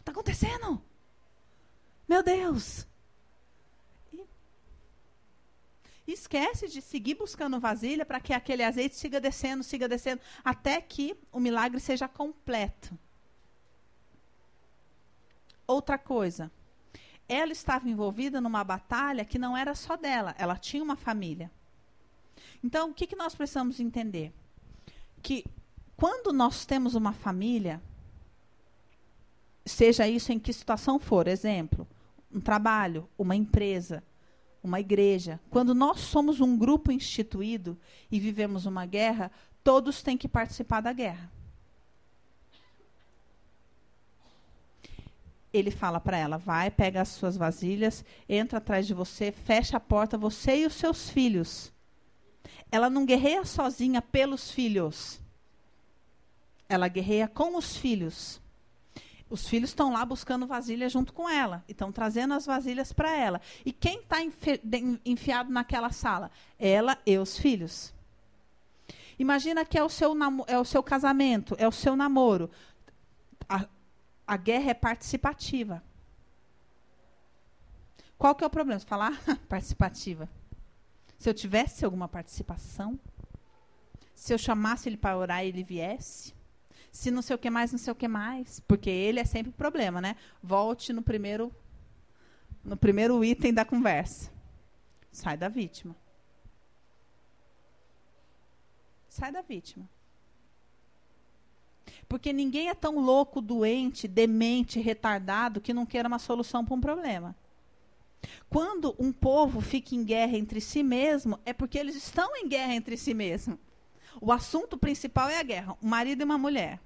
está acontecendo? Meu Deus! E esquece de seguir buscando vasilha para que aquele azeite siga descendo, siga descendo, até que o milagre seja completo. Outra coisa, ela estava envolvida numa batalha que não era só dela, ela tinha uma família. Então, o que, que nós precisamos entender? Que quando nós temos uma família, seja isso em que situação for, exemplo, um trabalho, uma empresa, uma igreja, quando nós somos um grupo instituído e vivemos uma guerra, todos têm que participar da guerra. Ele fala para ela: vai, pega as suas vasilhas, entra atrás de você, fecha a porta, você e os seus filhos. Ela não guerreia sozinha pelos filhos. Ela guerreia com os filhos. Os filhos estão lá buscando vasilha junto com ela. E estão trazendo as vasilhas para ela. E quem está enfiado naquela sala? Ela e os filhos. Imagina que é o seu, é o seu casamento, é o seu namoro. A, a guerra é participativa. Qual que é o problema? Você falar participativa. Se eu tivesse alguma participação, se eu chamasse ele para orar e ele viesse, se não sei o que mais, não sei o que mais, porque ele é sempre problema, né? Volte no primeiro no primeiro item da conversa. Sai da vítima. Sai da vítima. Porque ninguém é tão louco, doente, demente, retardado que não queira uma solução para um problema. Quando um povo fica em guerra entre si mesmo, é porque eles estão em guerra entre si mesmo. O assunto principal é a guerra, um marido e uma mulher.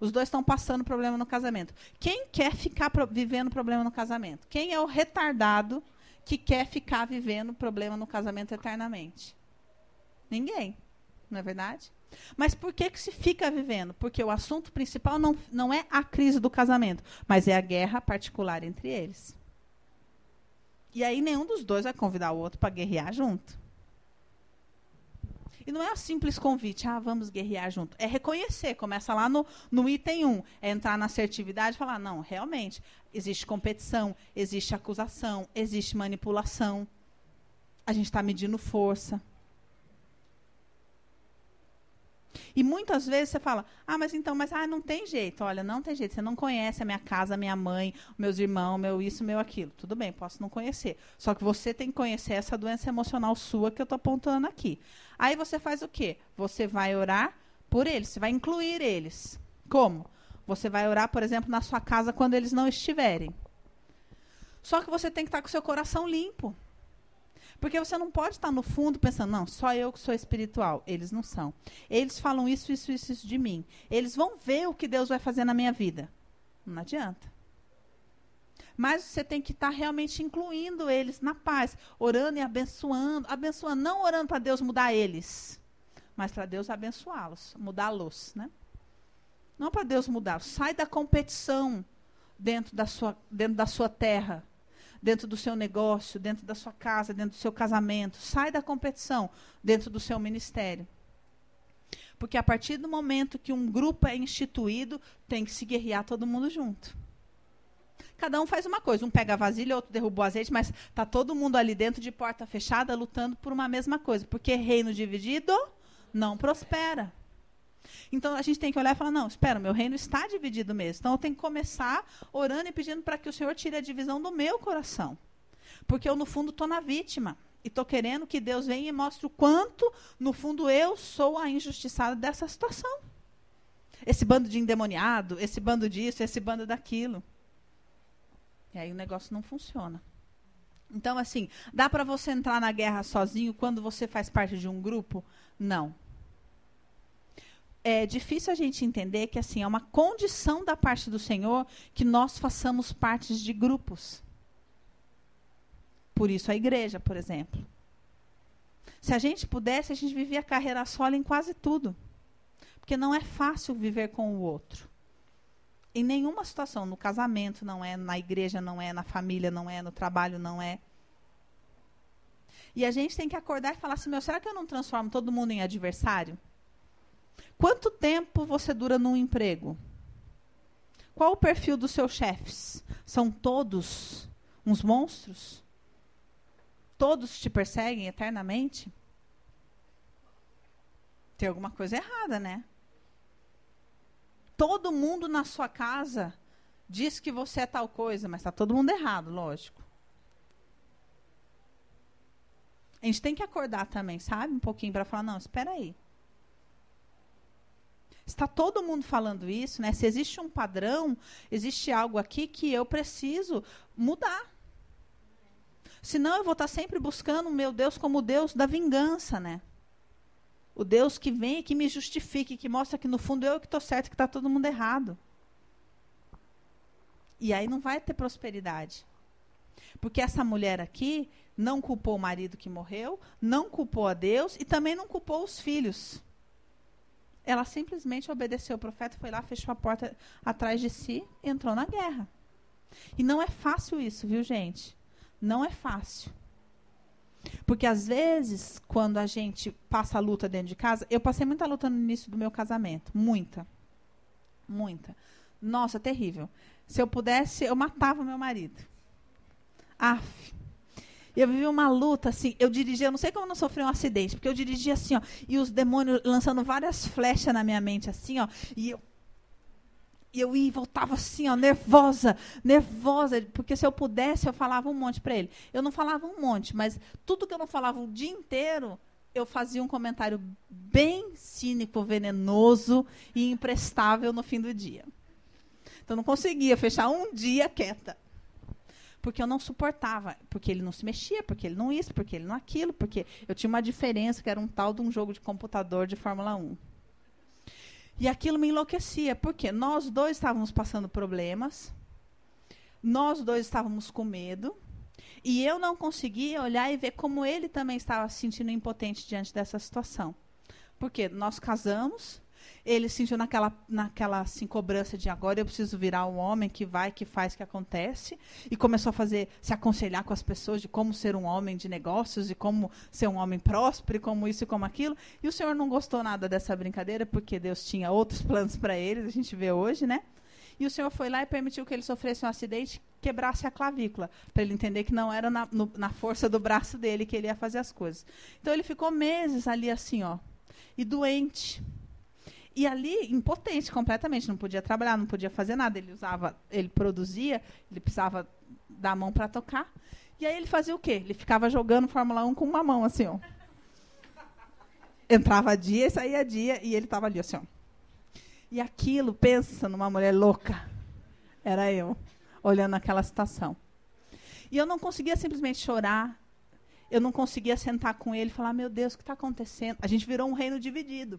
Os dois estão passando problema no casamento. Quem quer ficar vivendo problema no casamento? Quem é o retardado que quer ficar vivendo problema no casamento eternamente? Ninguém. Não é verdade? Mas por que, que se fica vivendo? Porque o assunto principal não, não é a crise do casamento, mas é a guerra particular entre eles. E aí nenhum dos dois vai convidar o outro para guerrear junto. E não é um simples convite, ah, vamos guerrear junto. É reconhecer, começa lá no, no item 1, é entrar na assertividade e falar, não, realmente, existe competição, existe acusação, existe manipulação. A gente está medindo força. E muitas vezes você fala, ah, mas então, mas ah, não tem jeito. Olha, não tem jeito. Você não conhece a minha casa, a minha mãe, meus irmãos, meu isso, meu aquilo. Tudo bem, posso não conhecer. Só que você tem que conhecer essa doença emocional sua que eu estou apontando aqui. Aí você faz o quê? Você vai orar por eles, você vai incluir eles. Como? Você vai orar, por exemplo, na sua casa quando eles não estiverem. Só que você tem que estar com o seu coração limpo. Porque você não pode estar no fundo pensando, não, só eu que sou espiritual. Eles não são. Eles falam isso, isso, isso, isso de mim. Eles vão ver o que Deus vai fazer na minha vida. Não adianta. Mas você tem que estar realmente incluindo eles na paz, orando e abençoando, abençoando, não orando para Deus mudar eles, mas para Deus abençoá-los, mudá-los, né? Não para Deus mudar. Sai da competição dentro da sua, dentro da sua terra dentro do seu negócio, dentro da sua casa, dentro do seu casamento. Sai da competição dentro do seu ministério. Porque a partir do momento que um grupo é instituído, tem que se guerrear todo mundo junto. cada um faz uma coisa. Um pega a vasilha, outro derruba o azeite, mas tá todo mundo ali dentro de porta fechada lutando por uma mesma coisa. Porque reino dividido não prospera. Então a gente tem que olhar e falar: não, espera, meu reino está dividido mesmo. Então eu tenho que começar orando e pedindo para que o Senhor tire a divisão do meu coração. Porque eu, no fundo, estou na vítima. E estou querendo que Deus venha e mostre o quanto, no fundo, eu sou a injustiçada dessa situação. Esse bando de endemoniado, esse bando disso, esse bando daquilo. E aí o negócio não funciona. Então, assim, dá para você entrar na guerra sozinho quando você faz parte de um grupo? Não. É difícil a gente entender que assim é uma condição da parte do Senhor que nós façamos parte de grupos. Por isso a igreja, por exemplo. Se a gente pudesse, a gente vivia carreira solo em quase tudo. Porque não é fácil viver com o outro. Em nenhuma situação, no casamento não é, na igreja não é, na família não é, no trabalho não é. E a gente tem que acordar e falar assim: meu, será que eu não transformo todo mundo em adversário? Quanto tempo você dura num emprego? Qual o perfil dos seus chefes? São todos uns monstros? todos te perseguem eternamente? Tem alguma coisa errada, né? Todo mundo na sua casa diz que você é tal coisa, mas está todo mundo errado, lógico. A gente tem que acordar também, sabe? Um pouquinho para falar, não, espera aí. Está todo mundo falando isso, né? Se existe um padrão, existe algo aqui que eu preciso mudar. Senão eu vou estar sempre buscando o meu Deus como o Deus da vingança, né? O Deus que vem e que me justifique, que mostra que no fundo eu que estou certo, que está todo mundo errado. E aí não vai ter prosperidade. Porque essa mulher aqui não culpou o marido que morreu, não culpou a Deus e também não culpou os filhos. Ela simplesmente obedeceu o profeta, foi lá, fechou a porta atrás de si, entrou na guerra. E não é fácil isso, viu, gente? Não é fácil. Porque às vezes, quando a gente passa a luta dentro de casa, eu passei muita luta no início do meu casamento. Muita. Muita. Nossa, terrível. Se eu pudesse, eu matava meu marido. Af. Eu vivi uma luta, assim, eu dirigia, eu não sei como eu não sofri um acidente, porque eu dirigia assim, ó, e os demônios lançando várias flechas na minha mente, assim, ó, e eu e eu ia e voltava assim, ó, nervosa, nervosa, porque se eu pudesse, eu falava um monte para ele. Eu não falava um monte, mas tudo que eu não falava o dia inteiro, eu fazia um comentário bem cínico, venenoso e imprestável no fim do dia. Então não conseguia fechar um dia quieta. Porque eu não suportava, porque ele não se mexia, porque ele não isso, porque ele não aquilo, porque eu tinha uma diferença que era um tal de um jogo de computador de Fórmula 1. E aquilo me enlouquecia, porque nós dois estávamos passando problemas, nós dois estávamos com medo, e eu não conseguia olhar e ver como ele também estava se sentindo impotente diante dessa situação. Porque nós casamos, ele sentiu naquela, naquela assim, cobrança de agora eu preciso virar um homem que vai, que faz, que acontece. E começou a fazer, se aconselhar com as pessoas de como ser um homem de negócios e como ser um homem próspero e como isso e como aquilo. E o senhor não gostou nada dessa brincadeira, porque Deus tinha outros planos para ele, a gente vê hoje, né? E o senhor foi lá e permitiu que ele sofresse um acidente, quebrasse a clavícula, para ele entender que não era na, no, na força do braço dele que ele ia fazer as coisas. Então ele ficou meses ali assim, ó, e doente e ali, impotente completamente, não podia trabalhar, não podia fazer nada. Ele usava, ele produzia, ele precisava da mão para tocar. E aí ele fazia o quê? Ele ficava jogando Fórmula 1 com uma mão, assim, ó. Entrava dia e saía dia, e ele estava ali, assim, ó. E aquilo, pensa numa mulher louca. Era eu, olhando aquela situação. E eu não conseguia simplesmente chorar. Eu não conseguia sentar com ele e falar: Meu Deus, o que está acontecendo? A gente virou um reino dividido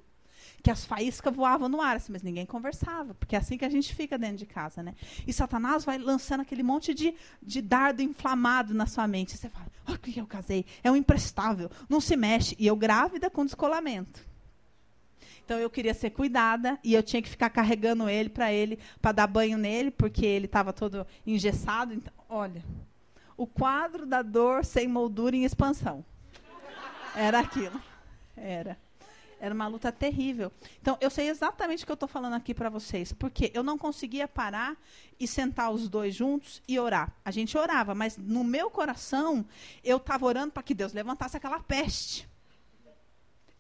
que as faíscas voavam no ar, assim, mas ninguém conversava, porque é assim que a gente fica dentro de casa, né? E Satanás vai lançando aquele monte de, de dardo inflamado na sua mente. Você fala, olha o que eu casei, é um imprestável, não se mexe. E eu grávida com descolamento. Então eu queria ser cuidada e eu tinha que ficar carregando ele para ele, para dar banho nele, porque ele estava todo engessado. Então, olha, o quadro da dor sem moldura em expansão. Era aquilo. Era. Era uma luta terrível. Então, eu sei exatamente o que eu estou falando aqui para vocês. Porque eu não conseguia parar e sentar os dois juntos e orar. A gente orava, mas no meu coração, eu estava orando para que Deus levantasse aquela peste.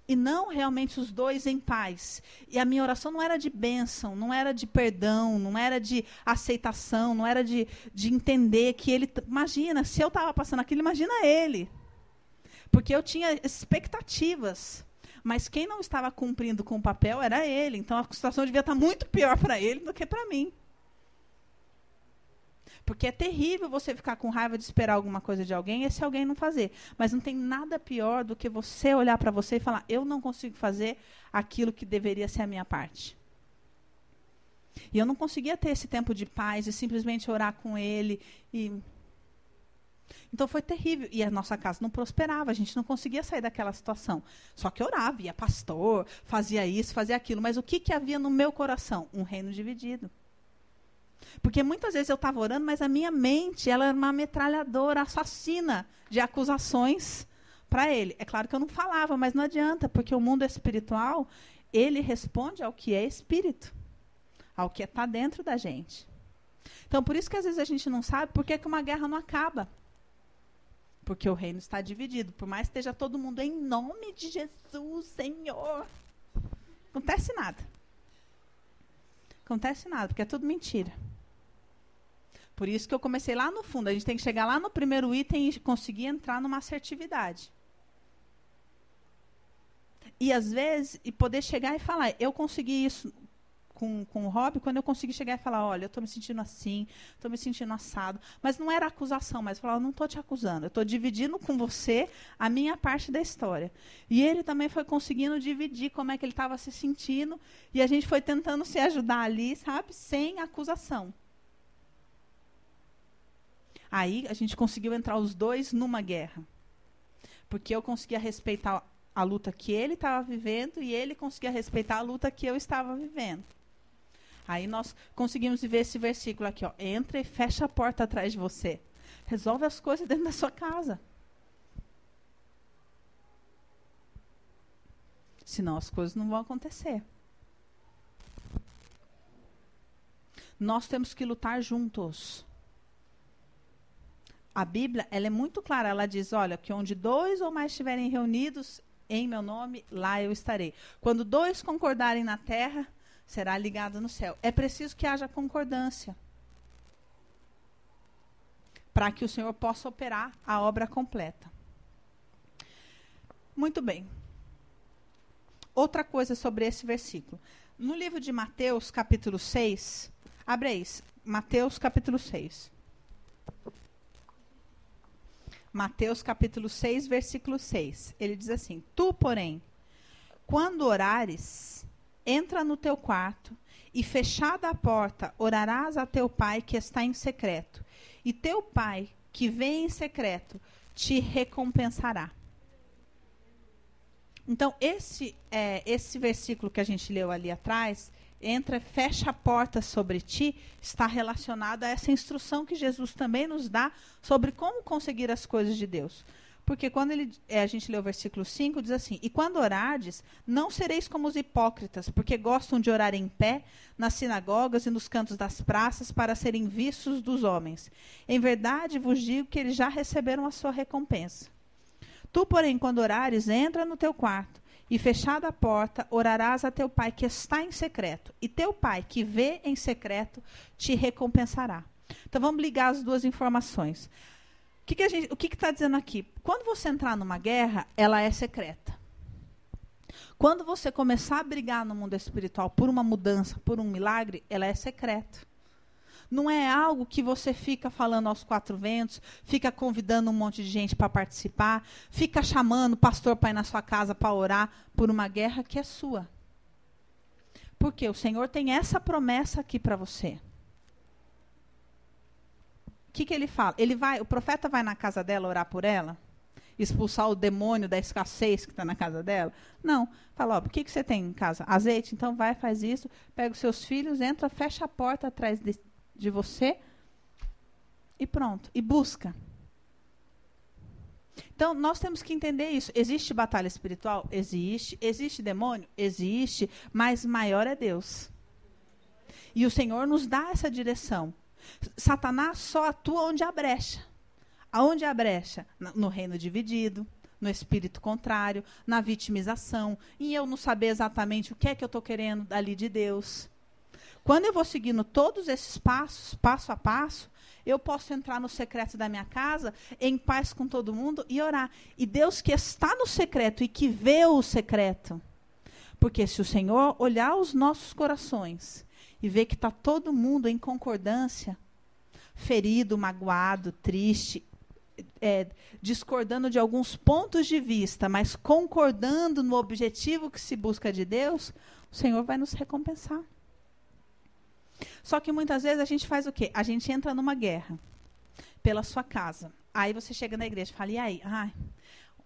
E não realmente os dois em paz. E a minha oração não era de bênção, não era de perdão, não era de aceitação, não era de, de entender que ele. Imagina, se eu estava passando aquilo, imagina ele. Porque eu tinha expectativas. Mas quem não estava cumprindo com o papel era ele. Então a situação devia estar muito pior para ele do que para mim. Porque é terrível você ficar com raiva de esperar alguma coisa de alguém e se alguém não fazer. Mas não tem nada pior do que você olhar para você e falar: eu não consigo fazer aquilo que deveria ser a minha parte. E eu não conseguia ter esse tempo de paz e simplesmente orar com ele e então foi terrível. E a nossa casa não prosperava, a gente não conseguia sair daquela situação. Só que orava, ia pastor, fazia isso, fazia aquilo. Mas o que, que havia no meu coração? Um reino dividido. Porque muitas vezes eu estava orando, mas a minha mente ela era uma metralhadora assassina de acusações para ele. É claro que eu não falava, mas não adianta, porque o mundo espiritual, ele responde ao que é espírito, ao que está dentro da gente. Então, por isso que às vezes a gente não sabe por que, que uma guerra não acaba. Porque o reino está dividido. Por mais que esteja todo mundo em nome de Jesus, Senhor. Acontece nada. Acontece nada, porque é tudo mentira. Por isso que eu comecei lá no fundo. A gente tem que chegar lá no primeiro item e conseguir entrar numa assertividade. E às vezes, e poder chegar e falar, eu consegui isso com, com o Rob, quando eu consegui chegar e falar, olha, eu estou me sentindo assim, estou me sentindo assado. Mas não era acusação, mas eu não estou te acusando, eu estou dividindo com você a minha parte da história. E ele também foi conseguindo dividir como é que ele estava se sentindo, e a gente foi tentando se ajudar ali, sabe, sem acusação. Aí a gente conseguiu entrar os dois numa guerra. Porque eu conseguia respeitar a luta que ele estava vivendo e ele conseguia respeitar a luta que eu estava vivendo. Aí nós conseguimos ver esse versículo aqui, ó. Entra e fecha a porta atrás de você. Resolve as coisas dentro da sua casa. Senão as coisas não vão acontecer. Nós temos que lutar juntos. A Bíblia, ela é muito clara, ela diz, olha, que onde dois ou mais estiverem reunidos em meu nome, lá eu estarei. Quando dois concordarem na terra, será ligado no céu. É preciso que haja concordância para que o Senhor possa operar a obra completa. Muito bem. Outra coisa sobre esse versículo. No livro de Mateus, capítulo 6, abre aí, Mateus, capítulo 6. Mateus, capítulo 6, versículo 6. Ele diz assim: Tu, porém, quando orares, entra no teu quarto e fechada a porta, orarás a teu pai que está em secreto. E teu pai, que vem em secreto, te recompensará. Então, esse, é, esse versículo que a gente leu ali atrás, entra, fecha a porta sobre ti, está relacionado a essa instrução que Jesus também nos dá sobre como conseguir as coisas de Deus. Porque quando ele, é, a gente lê o versículo 5, diz assim: E quando orardes, não sereis como os hipócritas, porque gostam de orar em pé, nas sinagogas e nos cantos das praças, para serem vistos dos homens. Em verdade vos digo que eles já receberam a sua recompensa. Tu, porém, quando orares, entra no teu quarto, e fechada a porta, orarás a teu pai que está em secreto, e teu pai que vê em secreto te recompensará. Então vamos ligar as duas informações que, que a gente, o que está dizendo aqui? Quando você entrar numa guerra, ela é secreta. Quando você começar a brigar no mundo espiritual por uma mudança, por um milagre, ela é secreta. Não é algo que você fica falando aos quatro ventos, fica convidando um monte de gente para participar, fica chamando o pastor para ir na sua casa para orar por uma guerra que é sua. Porque o Senhor tem essa promessa aqui para você que, que ele fala? Ele vai, o profeta vai na casa dela orar por ela? Expulsar o demônio da escassez que está na casa dela? Não. Fala, ó, o que, que você tem em casa? Azeite? Então vai, faz isso, pega os seus filhos, entra, fecha a porta atrás de, de você e pronto. E busca. Então, nós temos que entender isso. Existe batalha espiritual? Existe. Existe demônio? Existe. Mas maior é Deus. E o Senhor nos dá essa direção. Satanás só atua onde há brecha. Aonde há brecha? No reino dividido, no espírito contrário, na vitimização, em eu não saber exatamente o que é que eu estou querendo ali de Deus. Quando eu vou seguindo todos esses passos, passo a passo, eu posso entrar no secreto da minha casa, em paz com todo mundo e orar. E Deus que está no secreto e que vê o secreto. Porque se o Senhor olhar os nossos corações e ver que está todo mundo em concordância, ferido, magoado, triste, é, discordando de alguns pontos de vista, mas concordando no objetivo que se busca de Deus, o Senhor vai nos recompensar. Só que muitas vezes a gente faz o quê? A gente entra numa guerra pela sua casa. Aí você chega na igreja e fala, e aí? Ai,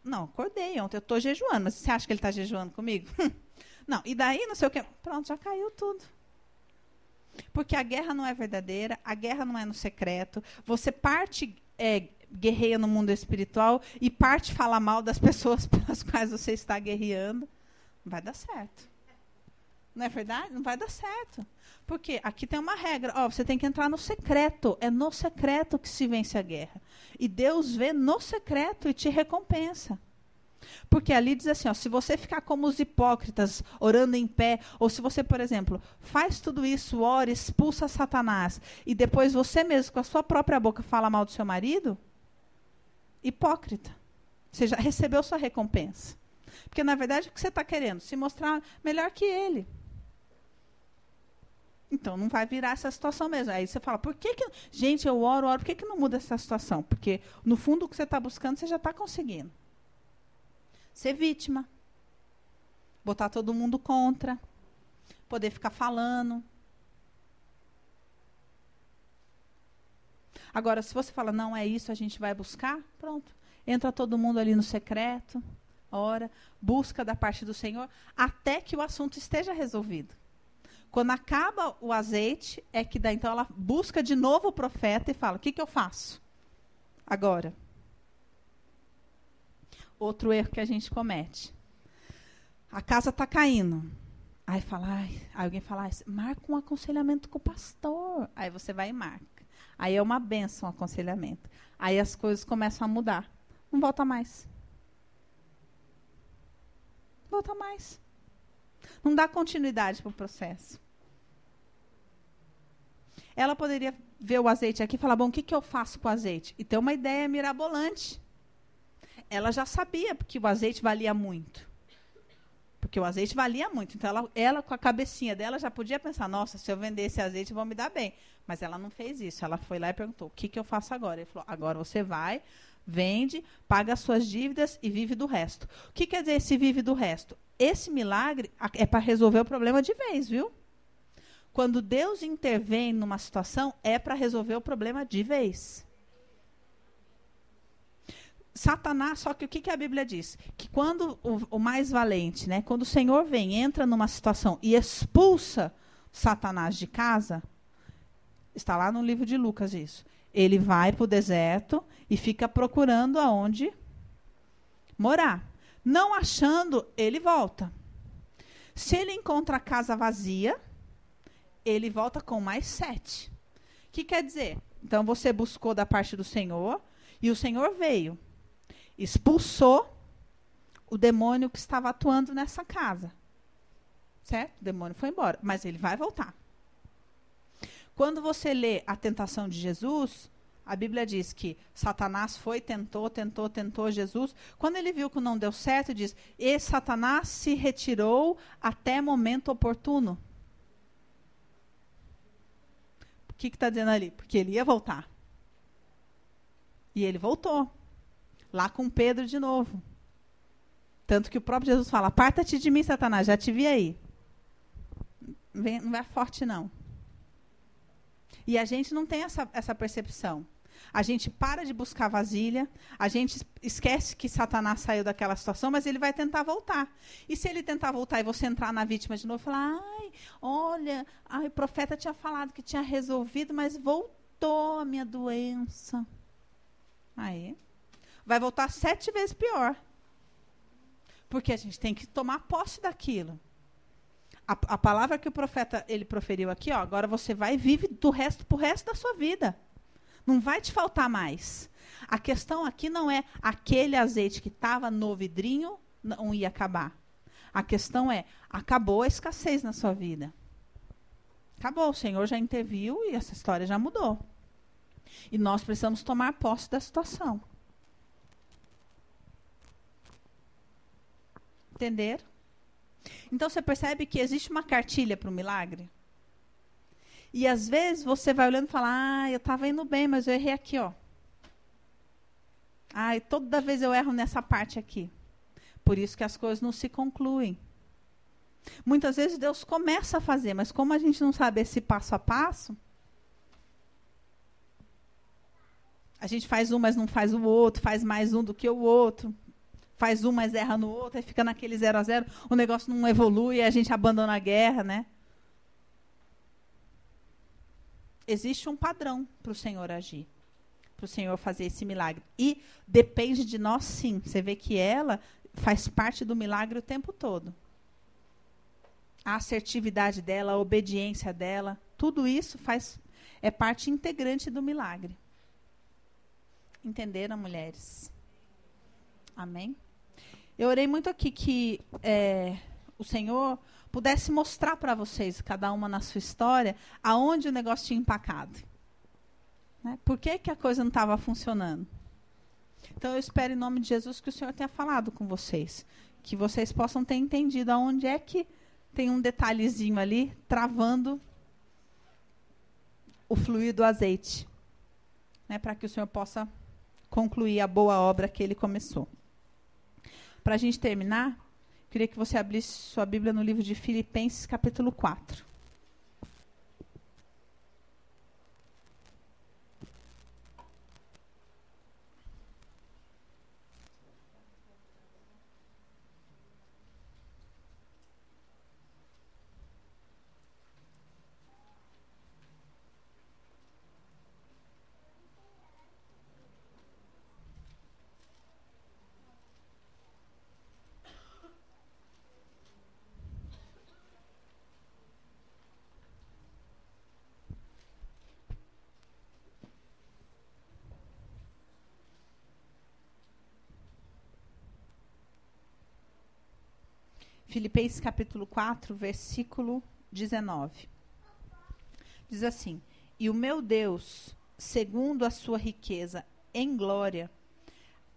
não, acordei ontem, eu estou jejuando, mas você acha que ele está jejuando comigo? não, e daí não sei o quê. Pronto, já caiu tudo. Porque a guerra não é verdadeira, a guerra não é no secreto. Você parte é, guerreia no mundo espiritual e parte falar mal das pessoas pelas quais você está guerreando. Não vai dar certo. Não é verdade? Não vai dar certo. Porque aqui tem uma regra, ó, você tem que entrar no secreto. É no secreto que se vence a guerra. E Deus vê no secreto e te recompensa. Porque ali diz assim, ó, se você ficar como os hipócritas, orando em pé, ou se você, por exemplo, faz tudo isso, ora, expulsa Satanás, e depois você mesmo, com a sua própria boca, fala mal do seu marido, hipócrita. Você já recebeu sua recompensa. Porque, na verdade, o que você está querendo? Se mostrar melhor que ele. Então não vai virar essa situação mesmo. Aí você fala, por que, que gente, eu oro, oro, por que, que não muda essa situação? Porque no fundo o que você está buscando, você já está conseguindo. Ser vítima. Botar todo mundo contra. Poder ficar falando. Agora, se você fala, não é isso, a gente vai buscar, pronto. Entra todo mundo ali no secreto, ora, busca da parte do Senhor, até que o assunto esteja resolvido. Quando acaba o azeite, é que daí então ela busca de novo o profeta e fala: O que, que eu faço agora? Outro erro que a gente comete. A casa está caindo. Aí fala, aí alguém fala, marca um aconselhamento com o pastor. Aí você vai e marca. Aí é uma benção o aconselhamento. Aí as coisas começam a mudar. Não volta mais. Volta mais. Não dá continuidade para o processo. Ela poderia ver o azeite aqui e falar: bom, o que, que eu faço com o azeite? E ter uma ideia mirabolante. Ela já sabia que o azeite valia muito. Porque o azeite valia muito. Então, ela, ela, com a cabecinha dela, já podia pensar: nossa, se eu vender esse azeite, vão me dar bem. Mas ela não fez isso. Ela foi lá e perguntou: o que, que eu faço agora? Ele falou: agora você vai, vende, paga as suas dívidas e vive do resto. O que quer dizer esse vive do resto? Esse milagre é para resolver o problema de vez, viu? Quando Deus intervém numa situação, é para resolver o problema de vez. Satanás, só que o que, que a Bíblia diz? Que quando o, o, mais valente, né, quando o Senhor vem, entra numa situação e expulsa Satanás de casa, está lá no livro de Lucas isso. Ele vai para o deserto e fica procurando aonde morar. Não achando, ele volta. Se ele encontra a casa vazia, ele volta com mais sete. O que quer dizer? Então você buscou da parte do Senhor e o Senhor veio, expulsou o demônio que estava atuando nessa casa. Certo? O demônio foi embora, mas ele vai voltar. Quando você lê a tentação de Jesus, a Bíblia diz que Satanás foi, tentou, tentou, tentou Jesus. Quando ele viu que não deu certo, diz: E Satanás se retirou até momento oportuno. O que está dizendo ali? Porque ele ia voltar. E ele voltou. Lá com Pedro de novo. Tanto que o próprio Jesus fala: Aparta-te de mim, Satanás, já te vi aí. Vem, não vai forte, não. E a gente não tem essa, essa percepção. A gente para de buscar vasilha, a gente esquece que Satanás saiu daquela situação, mas ele vai tentar voltar. E se ele tentar voltar e você entrar na vítima de novo, falar: "Ai, olha, ai, o profeta tinha falado que tinha resolvido, mas voltou a minha doença". Aí, vai voltar sete vezes pior. Porque a gente tem que tomar posse daquilo. A, a palavra que o profeta ele proferiu aqui, ó, agora você vai e vive do resto pro resto da sua vida. Não vai te faltar mais. A questão aqui não é aquele azeite que estava no vidrinho não ia acabar. A questão é, acabou a escassez na sua vida. Acabou, o Senhor já interviu e essa história já mudou. E nós precisamos tomar posse da situação. Entenderam? Então você percebe que existe uma cartilha para o milagre? E às vezes você vai olhando e fala: Ah, eu estava indo bem, mas eu errei aqui, ó. Ah, toda vez eu erro nessa parte aqui. Por isso que as coisas não se concluem. Muitas vezes Deus começa a fazer, mas como a gente não sabe esse passo a passo, a gente faz um, mas não faz o outro, faz mais um do que o outro, faz um, mas erra no outro, aí fica naquele zero a zero, o negócio não evolui, a gente abandona a guerra, né? Existe um padrão para o Senhor agir, para o Senhor fazer esse milagre. E depende de nós, sim. Você vê que ela faz parte do milagre o tempo todo a assertividade dela, a obediência dela, tudo isso faz é parte integrante do milagre. Entenderam, mulheres? Amém? Eu orei muito aqui que é, o Senhor pudesse mostrar para vocês, cada uma na sua história, aonde o negócio tinha empacado. Né? Por que, que a coisa não estava funcionando? Então eu espero em nome de Jesus que o Senhor tenha falado com vocês, que vocês possam ter entendido aonde é que tem um detalhezinho ali travando o fluir do azeite, né, para que o Senhor possa concluir a boa obra que ele começou. Para a gente terminar, queria que você abrisse sua Bíblia no livro de Filipenses, capítulo 4. Filipenses capítulo 4, versículo 19. Diz assim: E o meu Deus, segundo a sua riqueza em glória,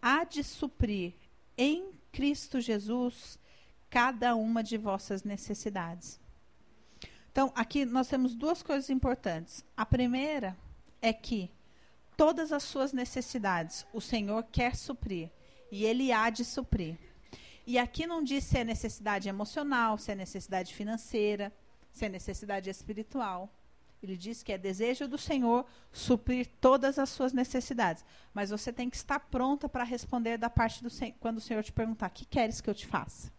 há de suprir em Cristo Jesus cada uma de vossas necessidades. Então, aqui nós temos duas coisas importantes. A primeira é que todas as suas necessidades o Senhor quer suprir e ele há de suprir. E aqui não diz se é necessidade emocional, se é necessidade financeira, se é necessidade espiritual. Ele diz que é desejo do Senhor suprir todas as suas necessidades. Mas você tem que estar pronta para responder da parte do Senhor, quando o Senhor te perguntar: o que queres que eu te faça?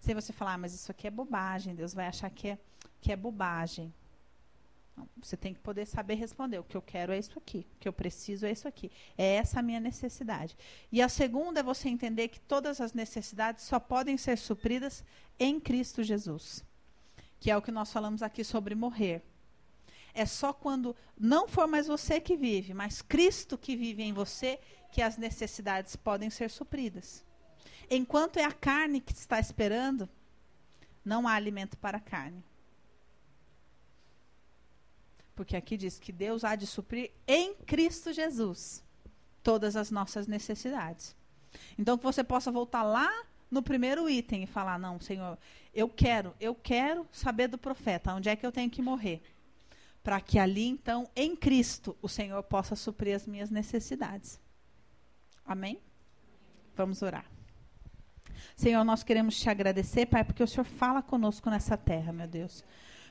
Se você falar, ah, mas isso aqui é bobagem, Deus vai achar que é, que é bobagem. Você tem que poder saber responder. O que eu quero é isso aqui. O que eu preciso é isso aqui. É essa a minha necessidade. E a segunda é você entender que todas as necessidades só podem ser supridas em Cristo Jesus. Que é o que nós falamos aqui sobre morrer. É só quando não for mais você que vive, mas Cristo que vive em você, que as necessidades podem ser supridas. Enquanto é a carne que está esperando, não há alimento para a carne. Porque aqui diz que Deus há de suprir em Cristo Jesus todas as nossas necessidades. Então que você possa voltar lá no primeiro item e falar: "Não, Senhor, eu quero, eu quero saber do profeta, onde é que eu tenho que morrer?" Para que ali então, em Cristo, o Senhor possa suprir as minhas necessidades. Amém? Vamos orar. Senhor, nós queremos te agradecer, Pai, porque o Senhor fala conosco nessa terra, meu Deus.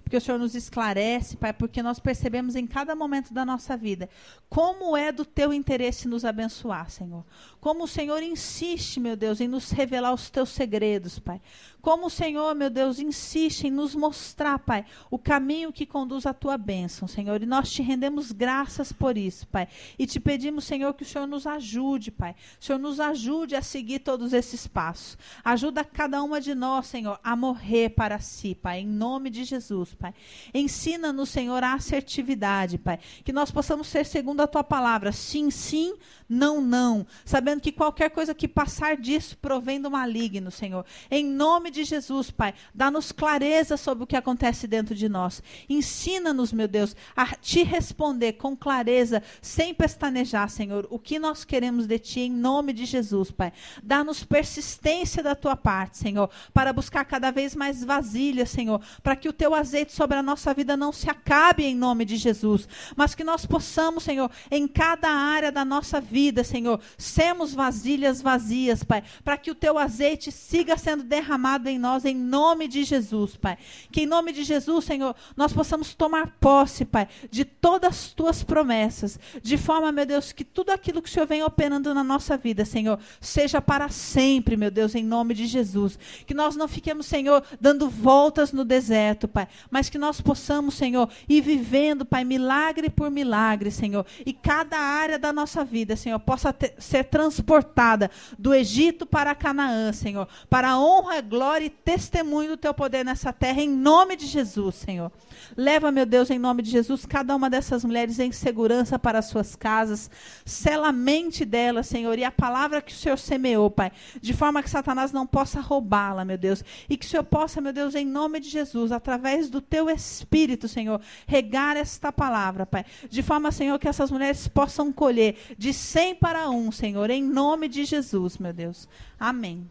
Porque o Senhor nos esclarece, Pai, porque nós percebemos em cada momento da nossa vida como é do teu interesse nos abençoar, Senhor. Como o Senhor insiste, meu Deus, em nos revelar os teus segredos, Pai. Como o Senhor, meu Deus, insiste em nos mostrar, Pai, o caminho que conduz à tua bênção, Senhor. E nós te rendemos graças por isso, Pai. E te pedimos, Senhor, que o Senhor nos ajude, Pai. O Senhor nos ajude a seguir todos esses passos. Ajuda cada uma de nós, Senhor, a morrer para si, Pai, em nome de Jesus, Pai. Ensina-nos, Senhor, a assertividade, Pai. Que nós possamos ser segundo a tua palavra. Sim, sim, não, não. Sabendo que qualquer coisa que passar disso provém do maligno, Senhor. Em nome de Jesus, Pai, dá-nos clareza sobre o que acontece dentro de nós. Ensina-nos, meu Deus, a te responder com clareza, sem pestanejar, Senhor, o que nós queremos de ti, em nome de Jesus, Pai. Dá-nos persistência da tua parte, Senhor, para buscar cada vez mais vasilhas, Senhor, para que o teu azeite sobre a nossa vida não se acabe em nome de Jesus, mas que nós possamos, Senhor, em cada área da nossa vida, Senhor, sermos vasilhas vazias, Pai, para que o teu azeite siga sendo derramado em nós, em nome de Jesus, Pai. Que em nome de Jesus, Senhor, nós possamos tomar posse, Pai, de todas as tuas promessas, de forma, meu Deus, que tudo aquilo que o Senhor vem operando na nossa vida, Senhor, seja para sempre, meu Deus, em nome de Jesus. Que nós não fiquemos, Senhor, dando voltas no deserto, Pai, mas que nós possamos, Senhor, ir vivendo, Pai, milagre por milagre, Senhor, e cada área da nossa vida, Senhor, possa ter, ser transportada do Egito para Canaã, Senhor, para a honra, glória e testemunho do teu poder nessa terra, em nome de Jesus, Senhor. Leva, meu Deus, em nome de Jesus, cada uma dessas mulheres em segurança para as suas casas. Sela a mente delas, Senhor, e a palavra que o Senhor semeou, Pai, de forma que Satanás não possa roubá-la, meu Deus. E que o Senhor possa, meu Deus, em nome de Jesus, através do teu Espírito, Senhor, regar esta palavra, Pai. De forma, Senhor, que essas mulheres possam colher de cem para um, Senhor, em nome de Jesus, meu Deus. Amém.